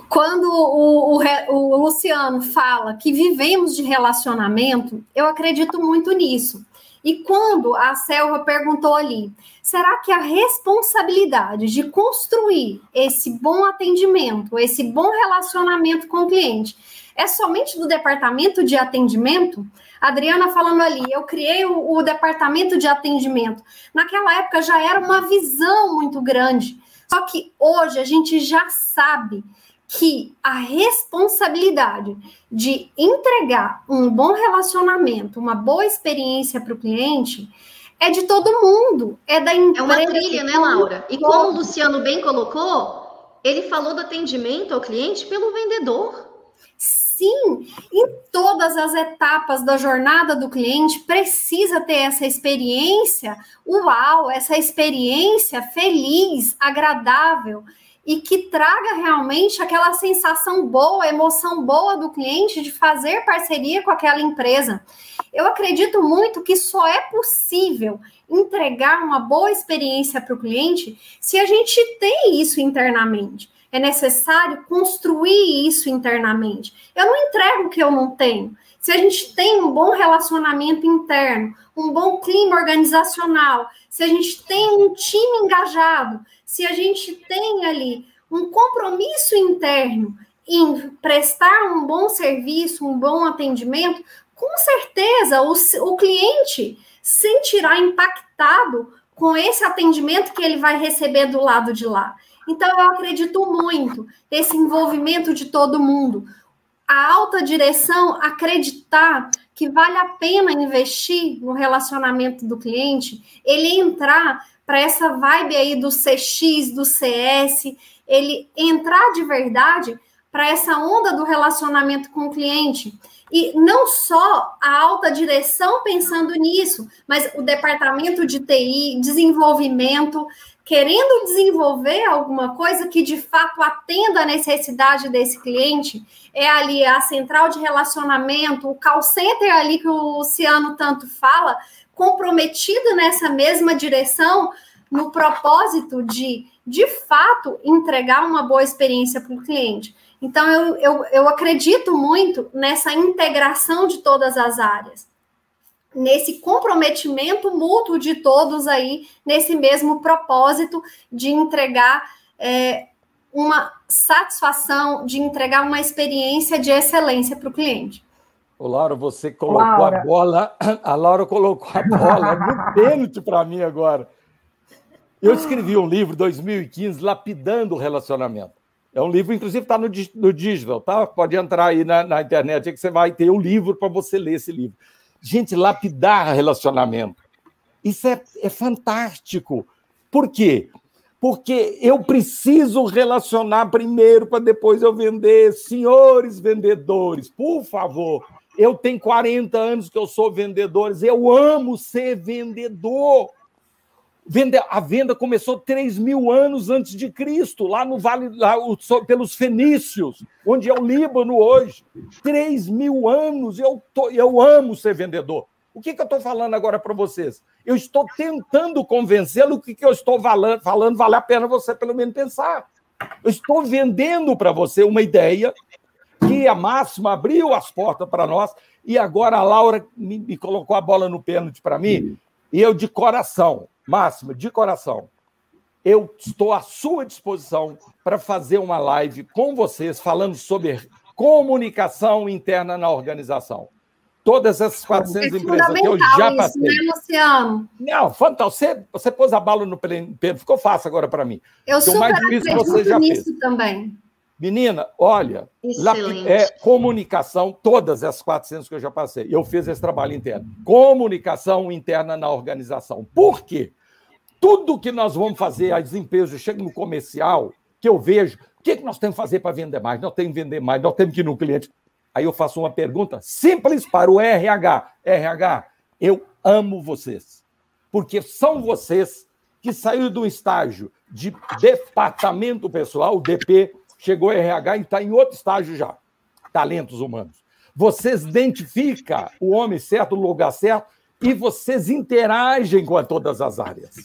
Quando o, o, o, Luciano fala que vivemos de relacionamento, eu acredito muito nisso. E quando a Selva perguntou ali, será que a responsabilidade de construir esse bom atendimento, esse bom relacionamento com o cliente, é somente do departamento de atendimento? Adriana falando ali, eu criei o, o departamento de atendimento. Naquela época já era uma visão muito grande. Só que hoje a gente já sabe que a responsabilidade de entregar um bom relacionamento, uma boa experiência para o cliente, é de todo mundo, é da empresa. É uma trilha, né, Laura? E como o Luciano bem colocou, ele falou do atendimento ao cliente pelo vendedor. Sim, em todas as etapas da jornada do cliente precisa ter essa experiência uau, essa experiência feliz, agradável e que traga realmente aquela sensação boa, emoção boa do cliente de fazer parceria com aquela empresa. Eu acredito muito que só é possível entregar uma boa experiência para o cliente se a gente tem isso internamente é necessário construir isso internamente. Eu não entrego o que eu não tenho. Se a gente tem um bom relacionamento interno, um bom clima organizacional, se a gente tem um time engajado, se a gente tem ali um compromisso interno em prestar um bom serviço, um bom atendimento, com certeza o, o cliente sentirá impactado com esse atendimento que ele vai receber do lado de lá. Então, eu acredito muito nesse envolvimento de todo mundo. A alta direção acreditar que vale a pena investir no relacionamento do cliente, ele entrar para essa vibe aí do CX, do CS, ele entrar de verdade para essa onda do relacionamento com o cliente. E não só a alta direção pensando nisso, mas o departamento de TI, desenvolvimento, querendo desenvolver alguma coisa que de fato atenda a necessidade desse cliente, é ali a central de relacionamento, o call center ali que o Luciano tanto fala, comprometido nessa mesma direção, no propósito de, de fato, entregar uma boa experiência para o cliente. Então, eu, eu, eu acredito muito nessa integração de todas as áreas, nesse comprometimento mútuo de todos aí, nesse mesmo propósito de entregar é, uma satisfação, de entregar uma experiência de excelência para o cliente. Ô, Laura, você colocou Laura. a bola, a Laura *laughs* colocou a bola no *laughs* pênalti para mim agora. Eu escrevi um livro em 2015, Lapidando o Relacionamento. É um livro, inclusive está no, no digital, tá? Pode entrar aí na, na internet que você vai ter um livro para você ler esse livro. Gente, lapidar relacionamento. Isso é, é fantástico. Por quê? Porque eu preciso relacionar primeiro para depois eu vender. Senhores vendedores, por favor. Eu tenho 40 anos que eu sou vendedor, eu amo ser vendedor. A venda começou 3 mil anos antes de Cristo, lá no Vale, lá, pelos fenícios, onde é o Líbano hoje. 3 mil anos, eu, tô, eu amo ser vendedor. O que, que eu estou falando agora para vocês? Eu estou tentando convencê-lo que, que eu estou falando, falando vale a pena você pelo menos pensar. Eu estou vendendo para você uma ideia que a Máxima abriu as portas para nós e agora a Laura me, me colocou a bola no pênalti para mim e eu de coração Máxima, de coração, eu estou à sua disposição para fazer uma live com vocês falando sobre comunicação interna na organização. Todas essas 400 é empresas que eu já passei. Isso, né, Luciano? Não, fantástico. Você, você pôs a bala no pêndio, ficou fácil agora para mim. Eu super mais difícil você já nisso fez. também. Menina, olha, é, comunicação, todas as 400 que eu já passei, eu fiz esse trabalho interno. Comunicação interna na organização. Por quê? Tudo que nós vamos fazer, as empresas chegam no comercial, que eu vejo, o que, que nós temos que fazer para vender mais? Nós temos que vender mais, nós temos que ir no cliente. Aí eu faço uma pergunta simples para o RH. RH, eu amo vocês, porque são vocês que saíram do estágio de departamento pessoal, DP, chegou RH e está em outro estágio já. Talentos humanos. Vocês identificam o homem certo, o lugar certo, e vocês interagem com todas as áreas.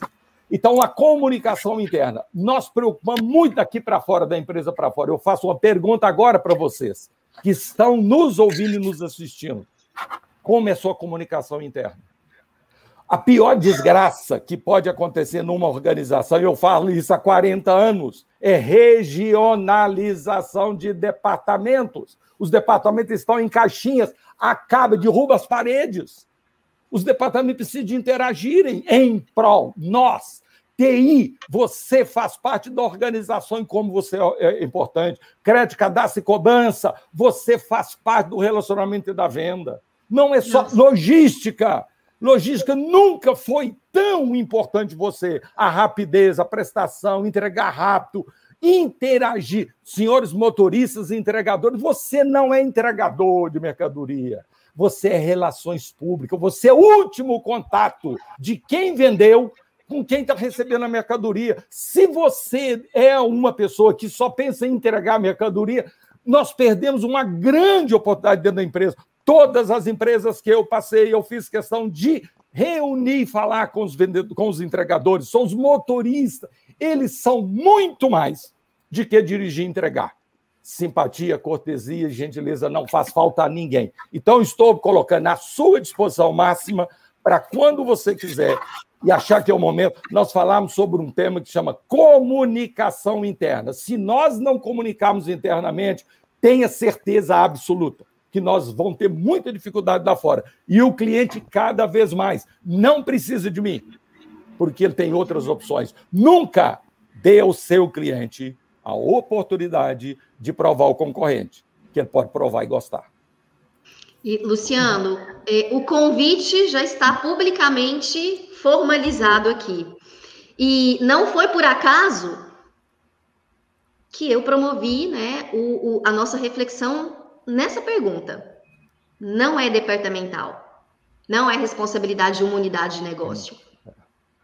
Então, a comunicação interna. Nós preocupamos muito daqui para fora, da empresa para fora. Eu faço uma pergunta agora para vocês, que estão nos ouvindo e nos assistindo. Como é a sua comunicação interna? A pior desgraça que pode acontecer numa organização, eu falo isso há 40 anos, é regionalização de departamentos. Os departamentos estão em caixinhas, acaba, derruba as paredes. Os departamentos precisam de interagirem em prol. Nós, TI, você faz parte da organização e como você é importante. Crédito, cadastro e cobrança, você faz parte do relacionamento e da venda. Não é só Nossa. logística Logística nunca foi tão importante você. A rapidez, a prestação, entregar rápido, interagir. Senhores motoristas e entregadores, você não é entregador de mercadoria. Você é relações públicas, você é o último contato de quem vendeu com quem está recebendo a mercadoria. Se você é uma pessoa que só pensa em entregar a mercadoria, nós perdemos uma grande oportunidade dentro da empresa. Todas as empresas que eu passei, eu fiz questão de reunir e falar com os vendedores, com os entregadores, são os motoristas. Eles são muito mais de que dirigir e entregar. Simpatia, cortesia, gentileza não faz falta a ninguém. Então, estou colocando à sua disposição máxima para quando você quiser e achar que é o momento. Nós falamos sobre um tema que chama comunicação interna. Se nós não comunicarmos internamente, tenha certeza absoluta que nós vamos ter muita dificuldade lá fora. E o cliente, cada vez mais, não precisa de mim, porque ele tem outras opções. Nunca dê ao seu cliente a oportunidade de provar o concorrente, que ele pode provar e gostar. E, Luciano, é, o convite já está publicamente formalizado aqui. E não foi por acaso que eu promovi né, o, o, a nossa reflexão nessa pergunta. Não é departamental, não é responsabilidade de uma unidade de negócio.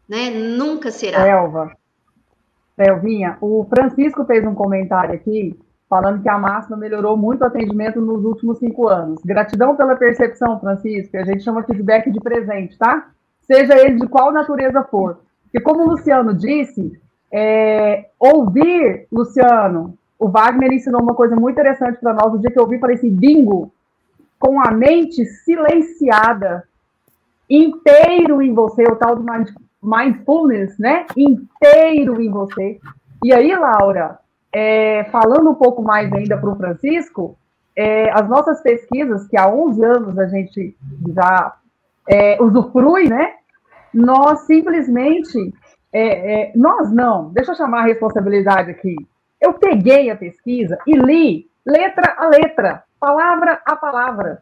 Né? Nunca será. Elva, Elvinha, o Francisco fez um comentário aqui falando que a máxima melhorou muito o atendimento nos últimos cinco anos. Gratidão pela percepção, Francisco. A gente chama feedback de presente, tá? Seja ele de qual natureza for. Porque, como o Luciano disse, é, ouvir, Luciano, o Wagner ensinou uma coisa muito interessante para nós. O dia que eu ouvi, falei assim: bingo, com a mente silenciada, inteiro em você, o tal do mindfulness, né? Inteiro em você. E aí, Laura, é, falando um pouco mais ainda para o Francisco, é, as nossas pesquisas, que há 11 anos a gente já é, usufrui, né? Nós simplesmente, é, é, nós não, deixa eu chamar a responsabilidade aqui. Eu peguei a pesquisa e li letra a letra, palavra a palavra.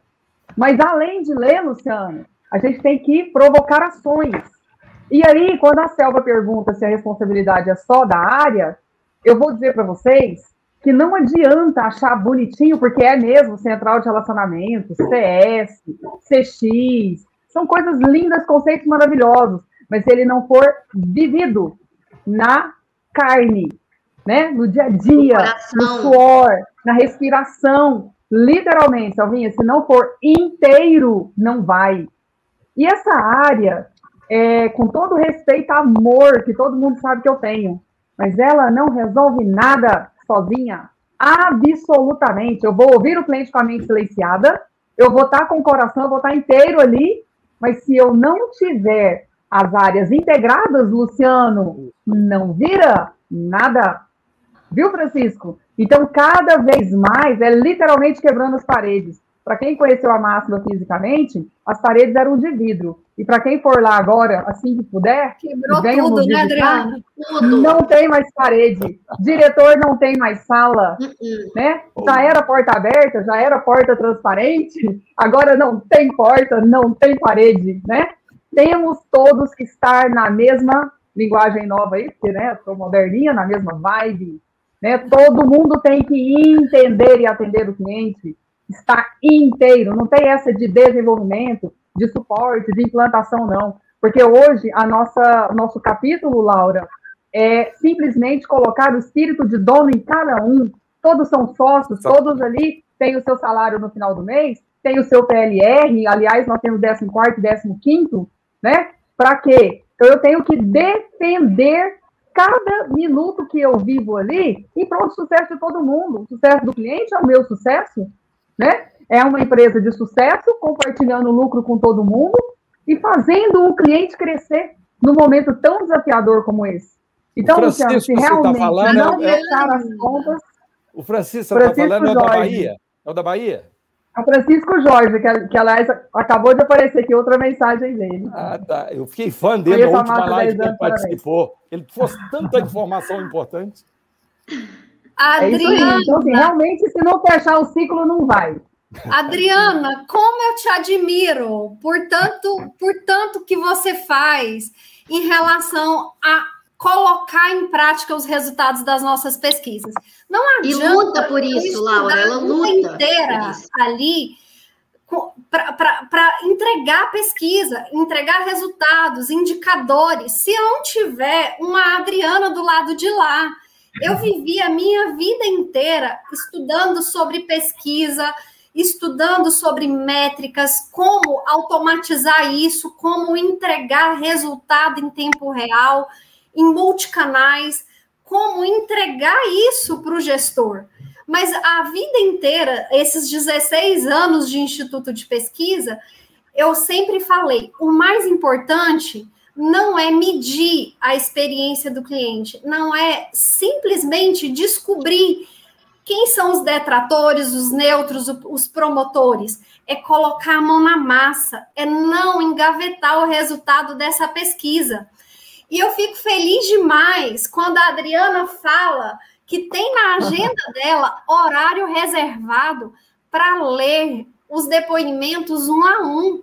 Mas além de ler, Luciano, a gente tem que provocar ações. E aí, quando a Selva pergunta se a responsabilidade é só da área, eu vou dizer para vocês que não adianta achar bonitinho, porque é mesmo central de relacionamento, CS, CX, são coisas lindas, conceitos maravilhosos, mas se ele não for vivido na carne, né, no dia a dia, no, no suor, na respiração, literalmente, Salvinha, se não for inteiro, não vai. E essa área, é, com todo respeito, amor, que todo mundo sabe que eu tenho, mas ela não resolve nada sozinha. Absolutamente. Eu vou ouvir o cliente com a mente silenciada, eu vou estar com o coração, eu vou estar inteiro ali, mas se eu não tiver as áreas integradas, Luciano, não vira nada. Viu, Francisco? Então, cada vez mais, é literalmente quebrando as paredes. Para quem conheceu a máxima fisicamente, as paredes eram de vidro. E para quem for lá agora, assim que puder, Quebrou tudo, né, Adriana? Tudo. Não tem mais parede. Diretor não tem mais sala. Uh -uh. Né? Já era porta aberta, já era porta transparente. Agora não tem porta, não tem parede. Né? Temos todos que estar na mesma linguagem nova aí, porque né, sou moderninha, na mesma vibe. Né? Todo mundo tem que entender e atender o cliente está inteiro, não tem essa de desenvolvimento, de suporte, de implantação, não. Porque hoje, a nossa, nosso capítulo, Laura, é simplesmente colocar o espírito de dono em cada um. Todos são sócios, todos ali têm o seu salário no final do mês, tem o seu PLR, aliás, nós temos 14 e 15, né? Para quê? Então, eu tenho que defender cada minuto que eu vivo ali e pronto, sucesso de todo mundo. O sucesso do cliente é o meu sucesso, né? É uma empresa de sucesso, compartilhando lucro com todo mundo e fazendo o cliente crescer num momento tão desafiador como esse. Então, Luciano, se tá realmente tá falando, não deixar é... as contas. O Francisco está falando é o da Bahia? É o da Bahia? O Francisco Jorge, que, que aliás acabou de aparecer aqui outra mensagem dele. Ah, tá. Eu fiquei fã dele na última live que ele participou. Ele trouxe tanta informação importante. Adriana. É então, assim, realmente, se não fechar o ciclo, não vai. Adriana, como eu te admiro por tanto, por tanto que você faz em relação a colocar em prática os resultados das nossas pesquisas. Não adianta. E luta por isso, Laura, ela luta inteira ali para entregar pesquisa, entregar resultados, indicadores. Se eu não tiver uma Adriana do lado de lá, eu vivi a minha vida inteira estudando sobre pesquisa, estudando sobre métricas, como automatizar isso, como entregar resultado em tempo real, em multicanais, como entregar isso para o gestor. Mas a vida inteira, esses 16 anos de instituto de pesquisa, eu sempre falei: o mais importante não é medir a experiência do cliente, não é simplesmente descobrir quem são os detratores, os neutros, os promotores. É colocar a mão na massa, é não engavetar o resultado dessa pesquisa. E eu fico feliz demais quando a Adriana fala que tem na agenda *laughs* dela horário reservado para ler os depoimentos um a um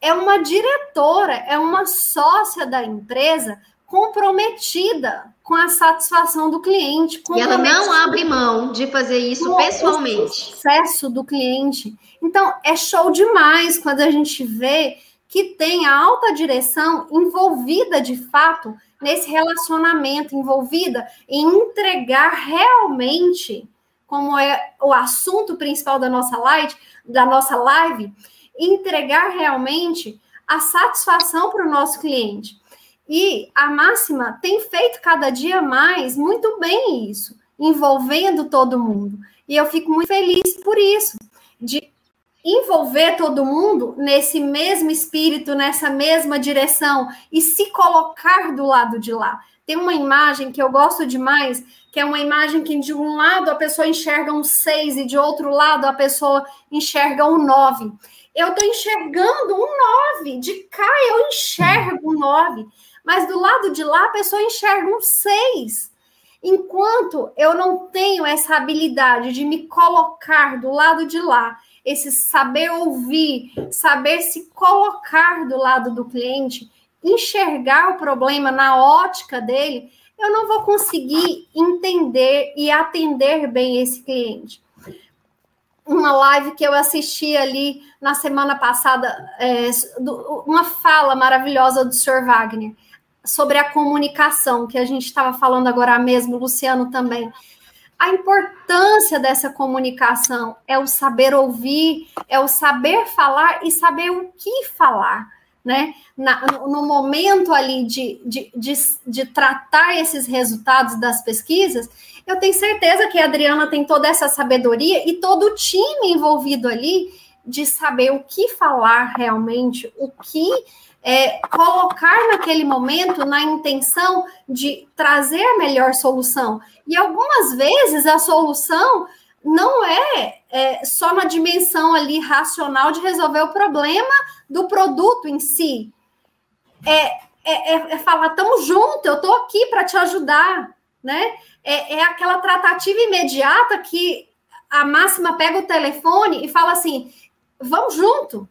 é uma diretora, é uma sócia da empresa comprometida com a satisfação do cliente. E ela não abre mão de fazer isso pessoalmente. O sucesso do cliente. Então, é show demais quando a gente vê que tem a alta direção envolvida de fato nesse relacionamento, envolvida em entregar realmente, como é o assunto principal da nossa live, da nossa live, entregar realmente a satisfação para o nosso cliente. E a máxima tem feito cada dia mais muito bem isso, envolvendo todo mundo. E eu fico muito feliz por isso, de envolver todo mundo nesse mesmo espírito, nessa mesma direção e se colocar do lado de lá. Tem uma imagem que eu gosto demais, que é uma imagem que de um lado a pessoa enxerga um seis e de outro lado a pessoa enxerga um nove. Eu estou enxergando um nove, de cá eu enxergo um nove mas do lado de lá a pessoa enxerga um seis. Enquanto eu não tenho essa habilidade de me colocar do lado de lá, esse saber ouvir, saber se colocar do lado do cliente, enxergar o problema na ótica dele, eu não vou conseguir entender e atender bem esse cliente. Uma live que eu assisti ali na semana passada, é, uma fala maravilhosa do Sr. Wagner sobre a comunicação, que a gente estava falando agora mesmo, Luciano também. A importância dessa comunicação é o saber ouvir, é o saber falar e saber o que falar, né? Na, no momento ali de, de, de, de tratar esses resultados das pesquisas, eu tenho certeza que a Adriana tem toda essa sabedoria e todo o time envolvido ali de saber o que falar realmente, o que é, colocar naquele momento na intenção de trazer a melhor solução. E algumas vezes a solução não é, é, só na dimensão ali racional de resolver o problema do produto em si. É, é, é, é falar, estamos juntos, eu estou aqui para te ajudar, né? É, é aquela tratativa imediata que a máxima pega o telefone e fala assim: vamos junto,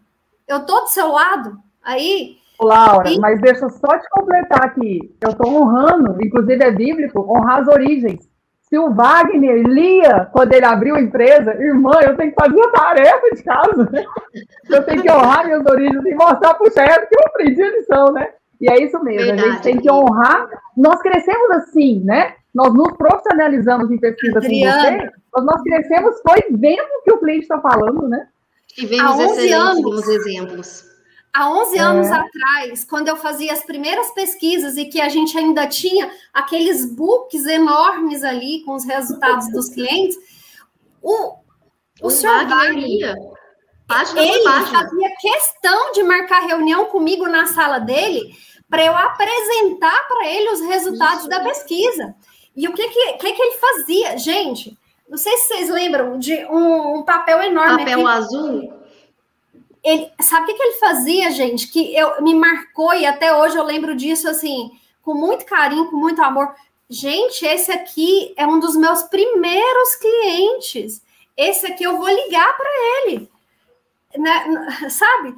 eu estou do seu lado. Aí Laura, e... mas deixa eu só te completar aqui. Eu estou honrando, inclusive é bíblico, honrar as origens. Se o Wagner lia quando ele abriu a empresa, irmã, eu tenho que fazer a tarefa de casa, né? *laughs* Eu tenho que honrar minhas origens e mostrar para o chefe que eu aprendi a lição, né? E é isso mesmo, Verdade. a gente tem que honrar. Nós crescemos assim, né? Nós nos profissionalizamos em pesquisa Adriana. com você, mas nós crescemos foi vendo o que o cliente está falando, né? Tivemos excelentes exemplos. Há 11 é. anos atrás, quando eu fazia as primeiras pesquisas e que a gente ainda tinha aqueles books enormes ali com os resultados dos clientes, o, o, o senhor Wagner, ele fazia questão de marcar reunião comigo na sala dele para eu apresentar para ele os resultados Isso. da pesquisa. E o que, que, que, que ele fazia? Gente, não sei se vocês lembram de um, um papel enorme. Papel aqui. azul? ele, sabe o que, ele fazia, gente? Que eu me marcou e até hoje eu lembro disso assim, com muito carinho, com muito amor. Gente, esse aqui é um dos meus primeiros clientes. Esse aqui eu vou ligar para ele. Né? *laughs* Sabe?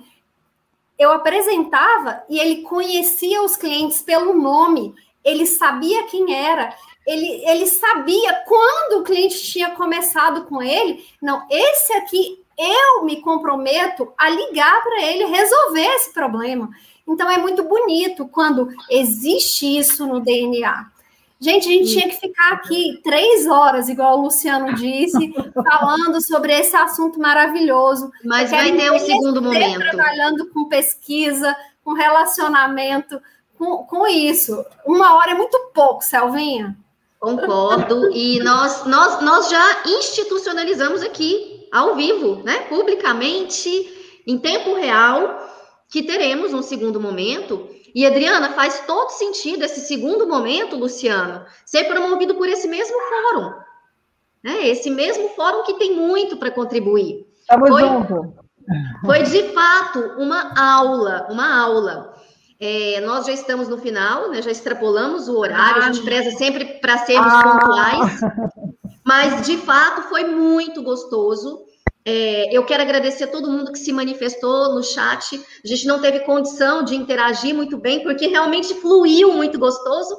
Eu apresentava e ele conhecia os clientes pelo nome, ele sabia quem era, ele, ele sabia quando o cliente tinha começado com ele. Não, esse aqui eu me comprometo a ligar para ele resolver esse problema. Então é muito bonito quando existe isso no DNA. Gente, a gente tinha que ficar aqui três horas, igual o Luciano disse, *laughs* falando sobre esse assunto maravilhoso. Mas vai ter um segundo momento. Trabalhando com pesquisa, com relacionamento, com, com isso. Uma hora é muito pouco, Selvinha. Concordo. E nós, nós, nós já institucionalizamos aqui ao vivo, né, publicamente, em tempo real, que teremos um segundo momento. E Adriana, faz todo sentido esse segundo momento, Luciano, ser promovido por esse mesmo fórum. Né? Esse mesmo fórum que tem muito para contribuir. Estamos foi, junto. Foi de fato uma aula, uma aula. É, nós já estamos no final, né? já extrapolamos o horário, ah, a gente preza sempre para sermos ah. pontuais. Mas, de fato, foi muito gostoso. É, eu quero agradecer a todo mundo que se manifestou no chat. A gente não teve condição de interagir muito bem, porque realmente fluiu muito gostoso.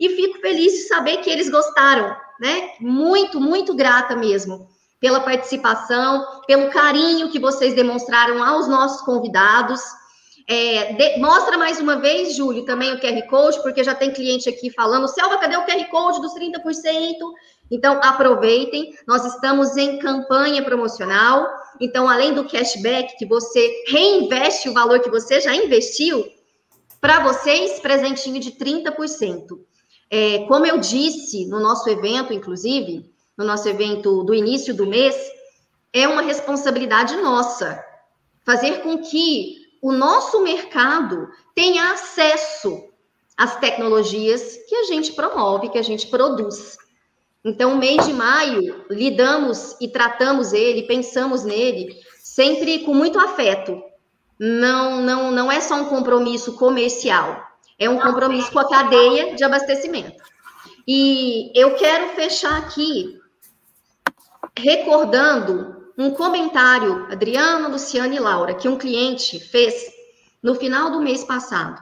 E fico feliz de saber que eles gostaram, né? Muito, muito grata mesmo pela participação, pelo carinho que vocês demonstraram aos nossos convidados. É, de, mostra mais uma vez, Júlio, também o QR Code, porque já tem cliente aqui falando, Selva, cadê o QR Code dos 30%? Então, aproveitem, nós estamos em campanha promocional. Então, além do cashback, que você reinveste o valor que você já investiu, para vocês, presentinho de 30%. É, como eu disse no nosso evento, inclusive, no nosso evento do início do mês, é uma responsabilidade nossa fazer com que o nosso mercado tenha acesso às tecnologias que a gente promove, que a gente produz. Então, o mês de maio, lidamos e tratamos ele, pensamos nele, sempre com muito afeto. Não, não, não é só um compromisso comercial, é um compromisso com a cadeia de abastecimento. E eu quero fechar aqui recordando um comentário, Adriana, Luciana e Laura, que um cliente fez no final do mês passado.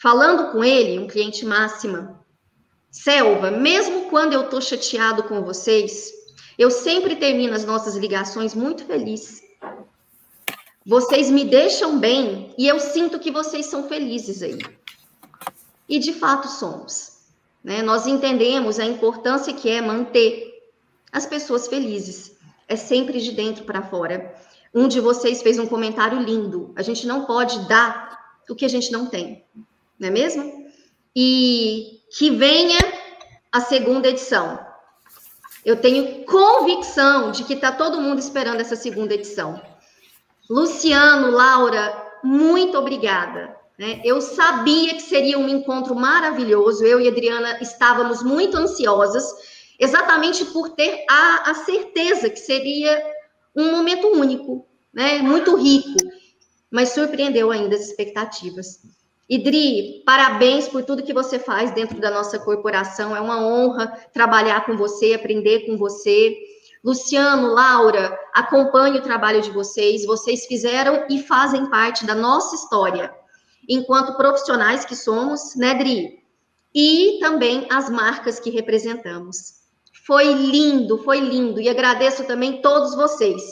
Falando com ele, um cliente máxima, Selva, mesmo quando eu tô chateado com vocês, eu sempre termino as nossas ligações muito feliz. Vocês me deixam bem e eu sinto que vocês são felizes aí. E de fato somos. Né? Nós entendemos a importância que é manter as pessoas felizes. É sempre de dentro para fora. Um de vocês fez um comentário lindo. A gente não pode dar o que a gente não tem, não é mesmo? E que venha a segunda edição. Eu tenho convicção de que está todo mundo esperando essa segunda edição. Luciano, Laura, muito obrigada. Né? Eu sabia que seria um encontro maravilhoso. Eu e Adriana estávamos muito ansiosas, exatamente por ter a, a certeza que seria um momento único, né? muito rico, mas surpreendeu ainda as expectativas. Idri, parabéns por tudo que você faz dentro da nossa corporação. É uma honra trabalhar com você, aprender com você. Luciano, Laura, acompanhe o trabalho de vocês. Vocês fizeram e fazem parte da nossa história, enquanto profissionais que somos, né, Dri? E também as marcas que representamos. Foi lindo, foi lindo. E agradeço também todos vocês.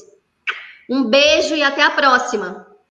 Um beijo e até a próxima.